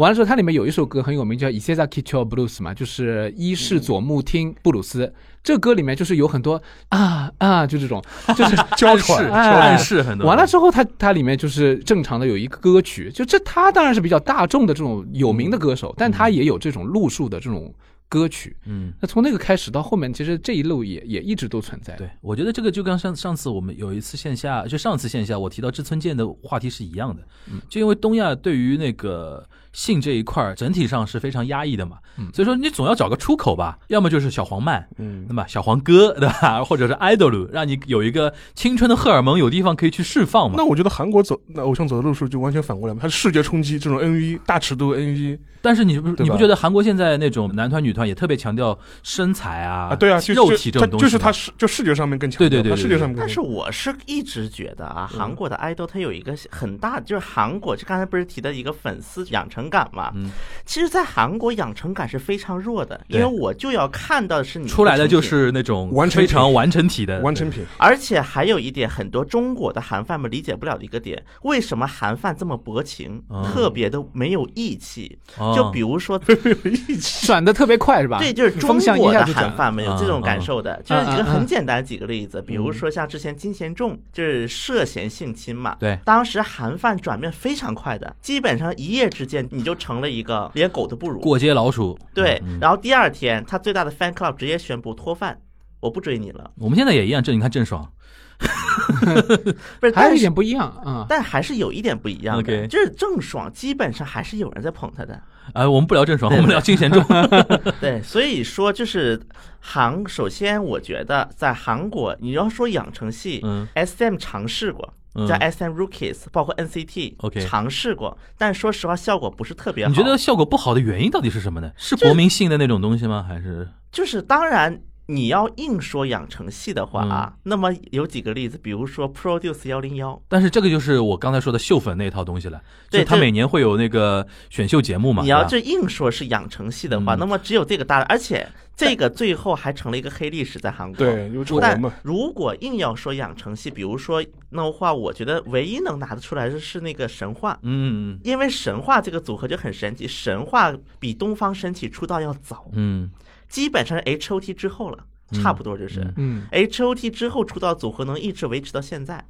完了之后，它里面有一首歌很有名，叫《Isezaki Cho Blues》嘛，就是伊势佐木听布鲁斯。这歌里面就是有很多啊啊，就这种，就是娇暗示喘，哎暗示很多。完了之后它，它里面就是正常的有一个歌曲，就这他当然是比较大众的这种有名的歌手，但他也有这种路数的这种歌曲。嗯，那从那个开始到后面，其实这一路也也一直都存在。对，我觉得这个就跟上上次我们有一次线下，就上次线下我提到志村健的话题是一样的，就因为东亚对于那个性这一块整体上是非常压抑的嘛，所以说你总要找个出口吧，要么就是小黄漫，嗯。那么小黄歌对吧，或者是 idol，让你有一个青春的荷尔蒙有地方可以去释放嘛。那。我觉得韩国走那偶像走的路数就完全反过来嘛，它是视觉冲击，这种 NV 大尺度 NV 但是你不你不觉得韩国现在那种男团女团也特别强调身材啊啊，对啊，就肉体这种东西就是他视就视觉上面更强调，对对对视觉上面但是。我是一直觉得啊，嗯韩国的爱豆他有一个很大，就是韩国，就刚才不是提到一个粉丝养成感嘛？嗯其实，在韩国养成感是非常弱的，因为我就要看到的是你出来的就是那种完成品非常完成体的完成品，而且还有一点，很多中国的韩范们理解不了的一个点，为什么韩范这么薄情，哦特别的没有义气？哦就比如说，没有义气转的特别快是吧？对，就是中国的。韩范们有这种感受的。就是一个很简单的几个例子，比如说像之前金贤重就是涉嫌性侵嘛，对当时韩范转变非常快的，基本上一夜之间你就成了一个连狗都不如。过街老鼠。对嗯，然后第二天他最大的 fan club 直接宣布脱饭，我不追你了。我们现在也一样，这你看郑爽，不是，还有一但是点不一样啊，但还是有一点不一样的 OK 就是郑爽基本上还是有人在捧她的。呃，我们不聊郑爽，我们聊金贤重。对，所以说就是韩，首先我觉得在韩国，你要说养成系，嗯 S M 尝试过。嗯叫 S M Rookies，包括 N C T OK 尝试过，但说实话效果不是特别好。你觉得效果不好的原因到底是什么呢？是国民性的那种东西吗？还是就是当然你要硬说养成系的话啊，嗯。那么有几个例子，比如说 Produce 幺零幺，但是这个就是我刚才说的秀粉那套东西了，对这就他每年会有那个选秀节目嘛。你要这硬说是养成系的话，嗯。那么只有这个大，而且这个最后还成了一个黑历史在韩国。对，有丑闻但嘛，如果硬要说养成系，比如说那的话，我觉得唯一能拿得出来的是那个神话，嗯。因为神话这个组合就很神奇，神话比东方神起出道要早，嗯基本上是 H O T 之后了，差不多就是、嗯。嗯，H O T 之后出道组合能一直维持到现在。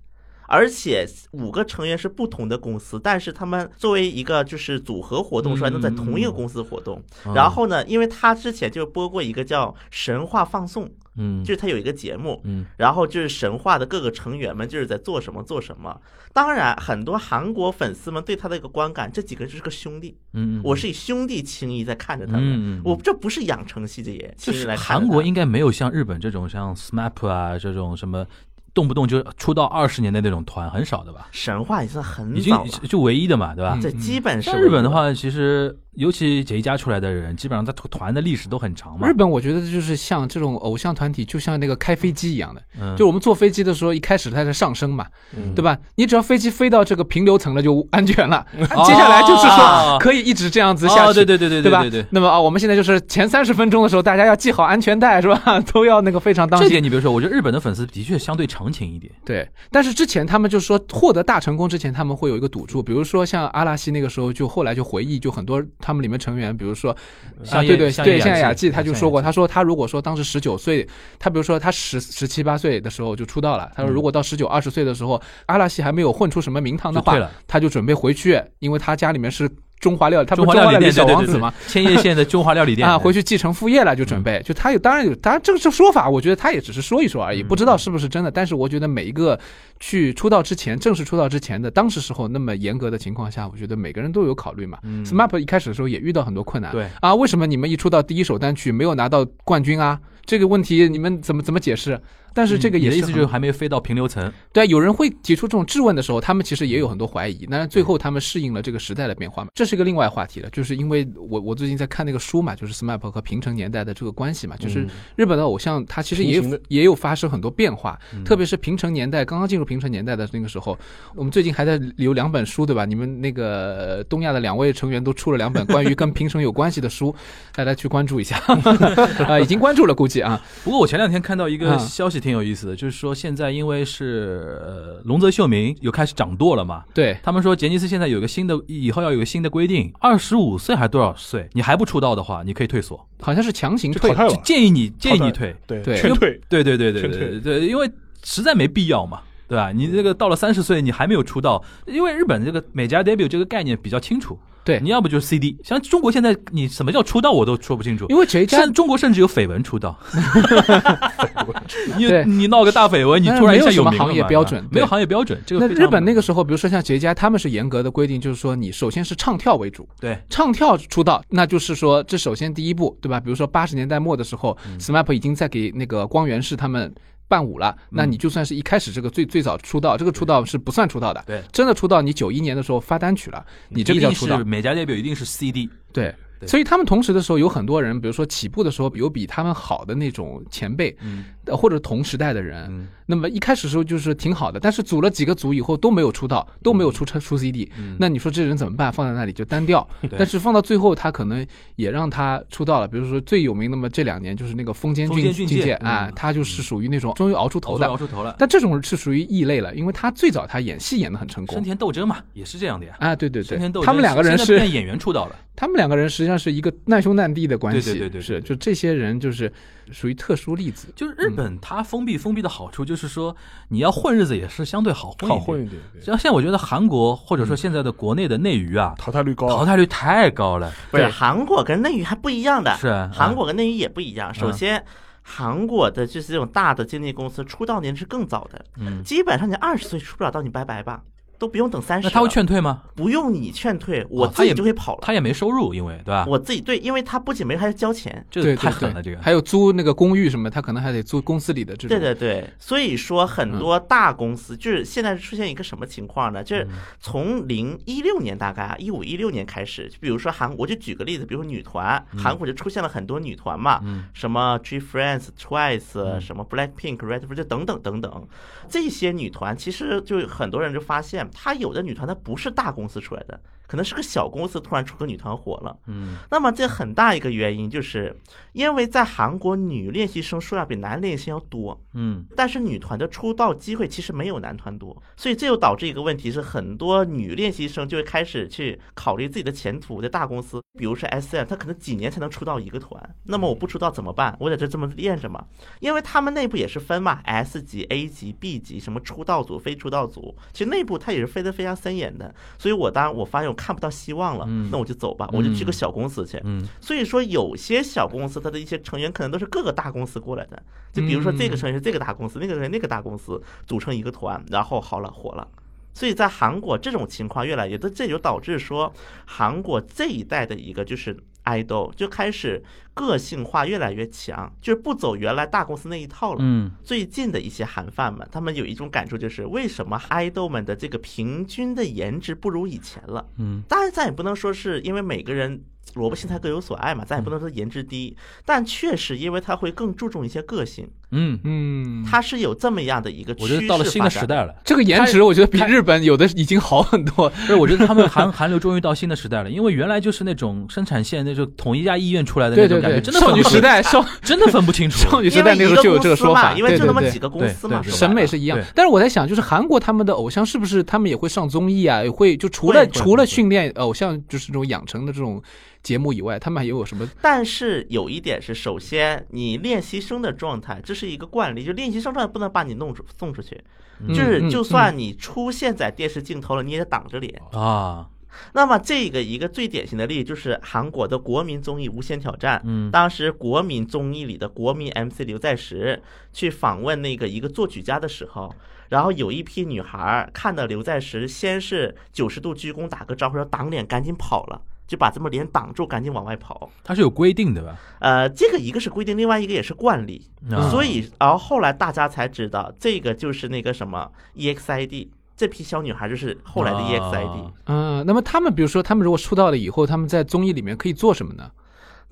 而且五个成员是不同的公司，但是他们作为一个就是组合活动出来，能在同一个公司活动。嗯，然后呢，因为他之前就播过一个叫《神话放送》，嗯就是他有一个节目，嗯然后就是神话的各个成员们就是在做什么做什么。当然，很多韩国粉丝们对他的一个观感，这几个就是个兄弟，嗯，我是以兄弟情谊在看着他们。嗯我这不是养成系的耶，就是韩国应该没有像日本这种像 SMAP 啊这种什么。动不动就出道二十年的那种团很少的吧？神话也算很已经早了，就唯一的嘛，对吧？这基本是像日本的话，其实尤其这一家出来的人，基本上他团的历史都很长嘛日。本我觉得就是像这种偶像团体，就像那个开飞机一样的，嗯，就我们坐飞机的时候，一开始它在上升嘛，嗯对吧？你只要飞机飞到这个平流层了，就安全了。接下来就是说可以一直这样子下去，哦，对对对对对吧对对。那么啊，我们现在就是前三十分钟的时候，大家要系好安全带，是吧？都要那个非常当心。这点你比如说，我觉得日本的粉丝的确相对长行情一点。对，但是之前他们就是说获得大成功之前，他们会有一个赌注，比如说像阿拉西那个时候就后来就回忆，就很多他们里面成员，比如说啊，像对对对，像雅纪像雅纪他就说过，他说他如果说当时十九岁，他比如说他十十七八岁的时候就出道了，他说如果到十九二十岁的时候，阿拉西还没有混出什么名堂的话就，他就准备回去，因为他家里面是中华料理，他不中华料理小王子嘛？千叶县的中华料理店啊，回去继承父业了，就准备。就他有，当然有，当然这个这说法，我觉得他也只是说一说而已，不知道是不是真的。但是我觉得每一个去出道之前，正式出道之前的当时时候那么严格的情况下，我觉得每个人都有考虑嘛。SMAP 一开始的时候也遇到很多困难，对啊，为什么你们一出道第一首单曲没有拿到冠军啊？这个问题你们怎么怎么解释？但是这个你的意思就是还没飞到平流层，对，有人会提出这种质问的时候，他们其实也有很多怀疑。那最后他们适应了这个时代的变化嘛，这是一个另外话题了。就是因为我我最近在看那个书嘛，就是 SMAP 和平成年代的这个关系嘛，就是日本的偶像他其实也也有发生很多变化，特别是平成年代刚刚进入平成年代的那个时候，我们最近还在有两本书对吧？你们那个呃东亚的两位成员都出了两本关于跟平成有关系的书，大家去关注一下啊，已经关注了估计啊，不过我前两天看到一个嗯消息挺有意思的，就是说现在因为是呃龙泽秀明又开始掌舵了嘛，对。他们说杰尼斯现在有个新的，以后要有个新的规定，二十五岁还是多少岁，你还不出道的话，你可以退所，好像是强行退建议你建议你退，对对劝退。对对对对劝对对，因为实在没必要嘛。对吧？你这个到了三十岁，你还没有出道，因为日本这个美家 debut 这个概念比较清楚。对你要不就是 CD，像中国现在你什么叫出道我都说不清楚。因为谁家甚中国甚至有绯闻出道，你对你闹个大绯闻，你突然一下有名了嘛行业标准没有行业标准。这个那非日本那个时候，比如说像杰家，他们是严格的规定，就是说你首先是唱跳为主，对唱跳出道，那就是说这首先第一步，对吧？比如说八十年代末的时候、s m a p 已经在给那个光源氏他们。伴舞了，那你就算是一开始这个最最早出道，这个出道是不算出道的。对。真的出道，你九一年的时候发单曲了，你这个叫出道。一定是。美甲 debut 一定是 CD，对，所以他们同时的时候，有很多人，比如说起步的时候有比他们好的那种前辈，嗯。呃或者同时代的人，嗯那么一开始时候就是挺好的，但是组了几个组以后都没有出道，都没有出车出 CD，、嗯那你说这人怎么办？放在那里就单调。但是放到最后，他可能也让他出道了。比如说最有名的嘛，这两年就是那个风间俊间俊介介啊嗯，他就是属于那种终于熬出头熬的。熬出头了。但这种是属于异类了，因为他最早他演戏演的很成生功田斗真嘛，也是这样的呀。啊，对对对他们两个人是演员出道了，他们两个人实际上是一个难兄难弟的关系，对对对对对是对就这些人就是属于特殊例子。就是日本它封闭封闭的好处就是说，你要混日子也是相对好混一点。好混一点，对。像现在我觉得韩国或者说现在的国内的内娱啊，淘汰率高，淘汰率太高了。不是对韩国跟内娱还不一样的，是啊韩国跟内娱也不一样。首先，韩国的就是这种大的经纪公司出道年是更早的，嗯，基本上你二十岁出不了道，你拜拜吧，都不用等三十。那他会劝退吗？不用你劝退，我自己就会跑了。他也没收入，因为对吧？我自己对，因为他不仅没还要交钱。这对对个太狠了，这对，个还有租那个公寓什么，他可能还得租公司里的这种。对对对，所以说很多大公司就是现在出现一个什么情况呢？就是从零一六年大概啊，一五一六年开始，就比如说韩，我就举个例子，比如说女团，韩国就出现了很多女团嘛，嗯什么 G Friends、Twice、什么 Blackpink、Red Bull 就等等等等，这些女团其实就很多人就发现，他有的女团她不是大公司出来的，可能是个小公司突然出个女团火了。嗯。那么这很大一个原因就是，因为在韩国女练习生数量比男练习生要多，嗯。但是女团的出道机会其实没有男团多，所以这又导致一个问题是，很多女练习生就会开始去考虑自己的前途，在大公司，比如说 S M，她可能几年才能出道一个团，那么我不出道怎么办？我在这这么练着嘛，因为他们内部也是分嘛，S 级、A 级、B 级，什么出道组、非出道组，其实内部它也是分得非常森严的，所以我当我发现我看不到希望了，嗯。那我就走吧，我就去个小公司去，嗯。所以说，有些小公司它的一些成员可能都是各个大公司过来的，就比如说这个成员是这个大公司，那个人那个大公司组成一个团，然后好了火了。所以在韩国这种情况越来越多，这就导致说韩国这一代的一个就是爱豆就开始个性化越来越强，就是不走原来大公司那一套了。嗯最近的一些韩范们，他们有一种感触，就是为什么爱豆们的这个平均的颜值不如以前了？嗯当然，咱也不能说是因为每个人萝卜青菜各有所爱嘛，咱也不能说颜值低，但确实因为他会更注重一些个性。嗯，嗯，它是有这么样的一个趋我觉得到了新的时代了。这个颜值我觉得比日本有的已经好很多。所以，我觉得他们韩韩流终于到新的时代了，因为原来就是那种生产线那种统一家医院出来的那种感觉，对对对，少真的少女时代，少真的分不清楚。少女时代那时候就有这个说法，因为就那么几个公司嘛，审美是一样。但是我在想，就是韩国他们的偶像是不是他们也会上综艺啊？也会就除了除了训练偶像就是这种养成的这种节目以外，他们还有什么？但是有一点是，首先你练习生的状态，这是一个惯例，就练习生状态不能把你弄出送出去，嗯就是嗯就算你出现在电视镜头了，你也得挡着脸。啊，那么这个一个最典型的例子就是韩国的国民综艺《无限挑战》，嗯当时国民综艺里的国民 MC 刘在石去访问那个一个作曲家的时候，然后有一批女孩儿看到刘在石，先是九十度鞠躬打个招呼，说挡脸，赶紧跑了。就把这么脸挡住，赶紧往外跑。它是有规定的吧？呃，这个一个是规定，另外一个也是惯例。啊所以，然后后来大家才知道，这个就是那个什么 EXID，这批小女孩就是后来的 E EXID。啊嗯，那么他们比如说他们如果出道了以后，他们在综艺里面可以做什么呢？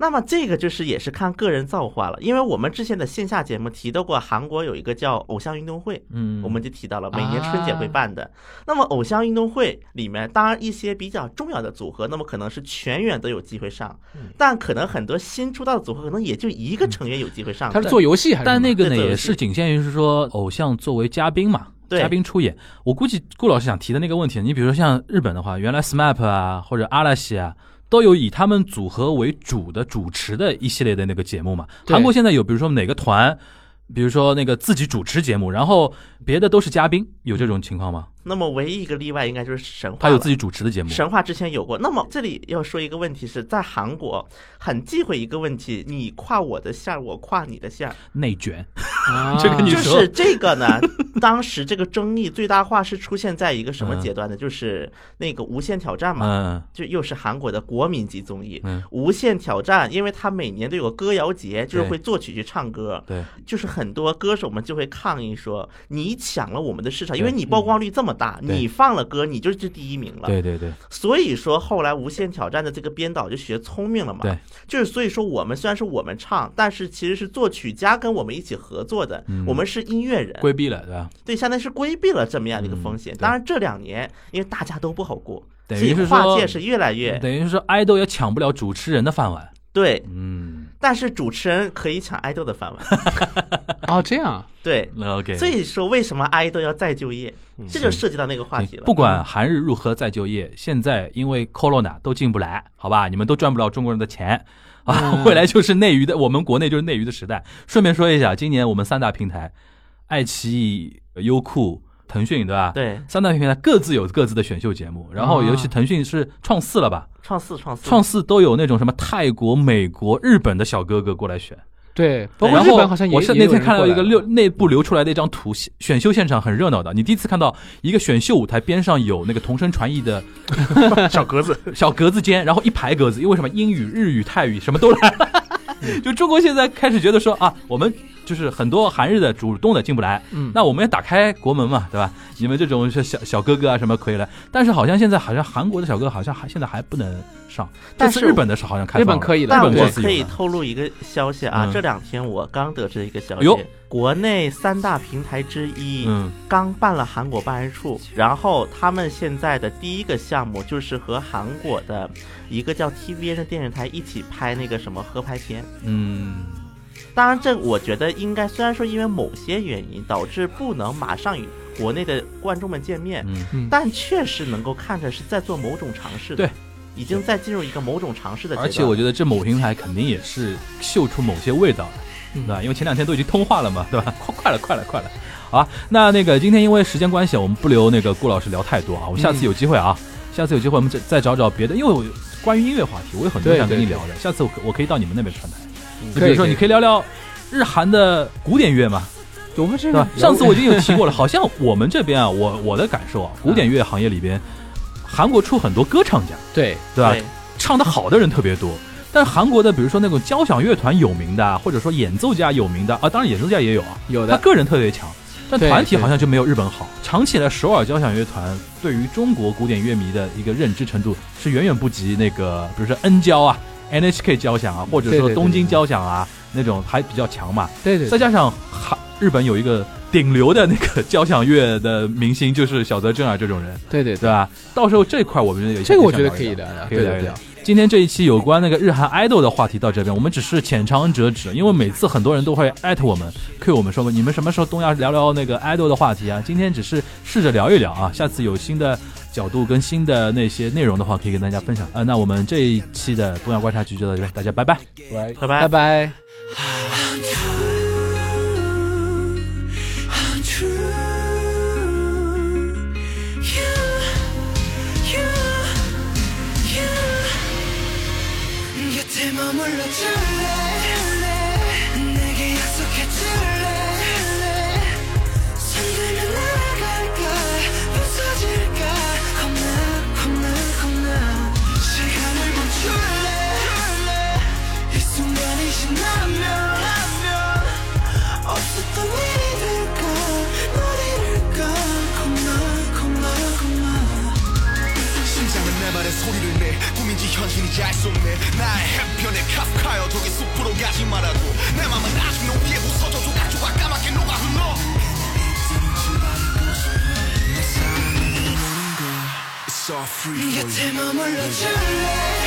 那么这个就是也是看个人造化了，因为我们之前的线下节目提到过，韩国有一个叫偶像运动会，嗯，我们就提到了每年春节会办的。那么偶像运动会里面，当然一些比较重要的组合，那么可能是全员都有机会上，但可能很多新出道的组合，可能也就一个成员有机会上。他是做游戏还是？但那个呢，也是仅限于是说偶像作为嘉宾嘛，对嘉宾出演。我估计顾老师想提的那个问题，你比如说像日本的话，原来 SMAP 啊或者阿拉西啊。都有以他们组合为主的主持的一系列的那个节目嘛。韩国现在有，比如说哪个团，比如说那个自己主持节目，然后别的都是嘉宾，有这种情况吗？那么唯一一个例外应该就是神话，他有自己主持的节目，神话之前有过。那么这里要说一个问题是在韩国很忌讳一个问题：你跨我的线儿，我跨你的线儿。内卷。啊 这个你说就是这个呢，当时这个争议最大化是出现在一个什么阶段呢？就是那个《无限挑战》嘛，嗯就又是韩国的国民级综艺。嗯，无限挑战，因为它每年都有个歌谣节，就是会作曲去唱歌，对，就是很多歌手们就会抗议说，你抢了我们的市场，因为你曝光率这么大，你放了歌，你就是第一名了。对对对。所以说后来无限挑战的这个编导就学聪明了嘛，对，就是所以说我们虽然是我们唱，但是其实是作曲家跟我们一起合作的，嗯。我们是音乐人，规避了，对吧？对，相当于是规避了这么样的一个风险。嗯当然这两年因为大家都不好过，等于是说跨界是越来越等于是说爱豆也抢不了主持人的饭碗。对，嗯，但是主持人可以抢爱豆的饭碗，哦，这样对。那 OK。所以说，为什么爱豆要再就业？这就涉及到那个话题了。不管韩日如何再就业，现在因为 Corona 都进不来，好吧？你们都赚不了中国人的钱啊！嗯未来就是内娱的，我们国内就是内娱的时代。顺便说一下，今年我们三大平台，爱奇艺、优酷、腾讯，对吧？。对三大平台各自有各自的选秀节目，然后尤其腾讯是创四了吧？创四创四创四都有那种什么泰国、美国、日本的小哥哥过来选。对，包括然后日本好像也我是那天看到一个过来了流内部流出来的一张图，选选秀现场很热闹的。你第一次看到一个选秀舞台边上有那个同声传译的小格子，小格子间，然后一排格子，因为什么英语、日语、泰语什么都来了。就中国现在开始觉得说啊，我们就是很多韩日的主动的进不来，嗯。那我们也打开国门嘛，对吧？你们这种是小小哥哥啊什么可以来，但是好像现在好像韩国的小哥好像还现在还不能上，但是日本的是好像开放日本可以的。但日本我可以透露一个消息啊，嗯。这两天我刚得知的一个消息，国内三大平台之一，嗯。刚办了韩国办事处，然后他们现在的第一个项目就是和韩国的一个叫 TVN 的电视台一起拍那个什么合拍片。嗯当然，这我觉得应该，虽然说因为某些原因导致不能马上与国内的观众们见面，嗯，嗯但确实能够看着是在做某种尝试的，对，已经在进入一个某种尝试的阶段。而且我觉得这某平台肯定也是嗅出某些味道对吧？因为前两天都已经通话了嘛，对吧？快快了，快了，快了。好啊，那那个今天因为时间关系，我们不留那个顾老师聊太多啊，我们下次有机会啊，下次有机会我们再再找找别的，因为我关于音乐话题，我有很多想跟你聊的，下次我可我可以到你们那边串台，嗯就比如说你可以聊聊日韩的古典乐嘛，我们这个对吧？上次我已经有提过了，好像我们这边啊，我我的感受啊，古典乐行业里边，韩国出很多歌唱家，对对吧？对唱的好的人特别多。但是韩国的，比如说那种交响乐团有名的啊，或者说演奏家有名的啊，当然演奏家也有啊，有的他个人特别强，但团体好像就没有日本好。长期以来，首尔交响乐团对于中国古典乐迷的一个认知程度是远远不及那个，比如说 N 交啊、NHK 交响啊，或者说东京交响啊，那种还比较强嘛。对对，再加上韩日本有一个顶流的那个交响乐的明星，就是小泽征尔这种人，对对对吧？到时候这块我们有这个我觉得可以聊，可以聊一聊。今天这一期有关那个日韩 idol 的话题到这边，我们只是浅尝辄止，因为每次很多人都会艾特我们，Q 我们说过你们什么时候东亚聊聊那个 idol 的话题啊？今天只是试着聊一聊啊，下次有新的角度跟新的那些内容的话，可以跟大家分享。呃，那我们这一期的东亚观察局就到这边，大家拜拜。来。拜拜拜。拜。 곁에 머물러 줄 알 수 없네. 나의 해변에 카프카여 저기 숲으로 가지 말라고 내 맘은 아직 높이에 부서져도 가져가 까맣게 녹아 흘러. 곁에 머물러 줄래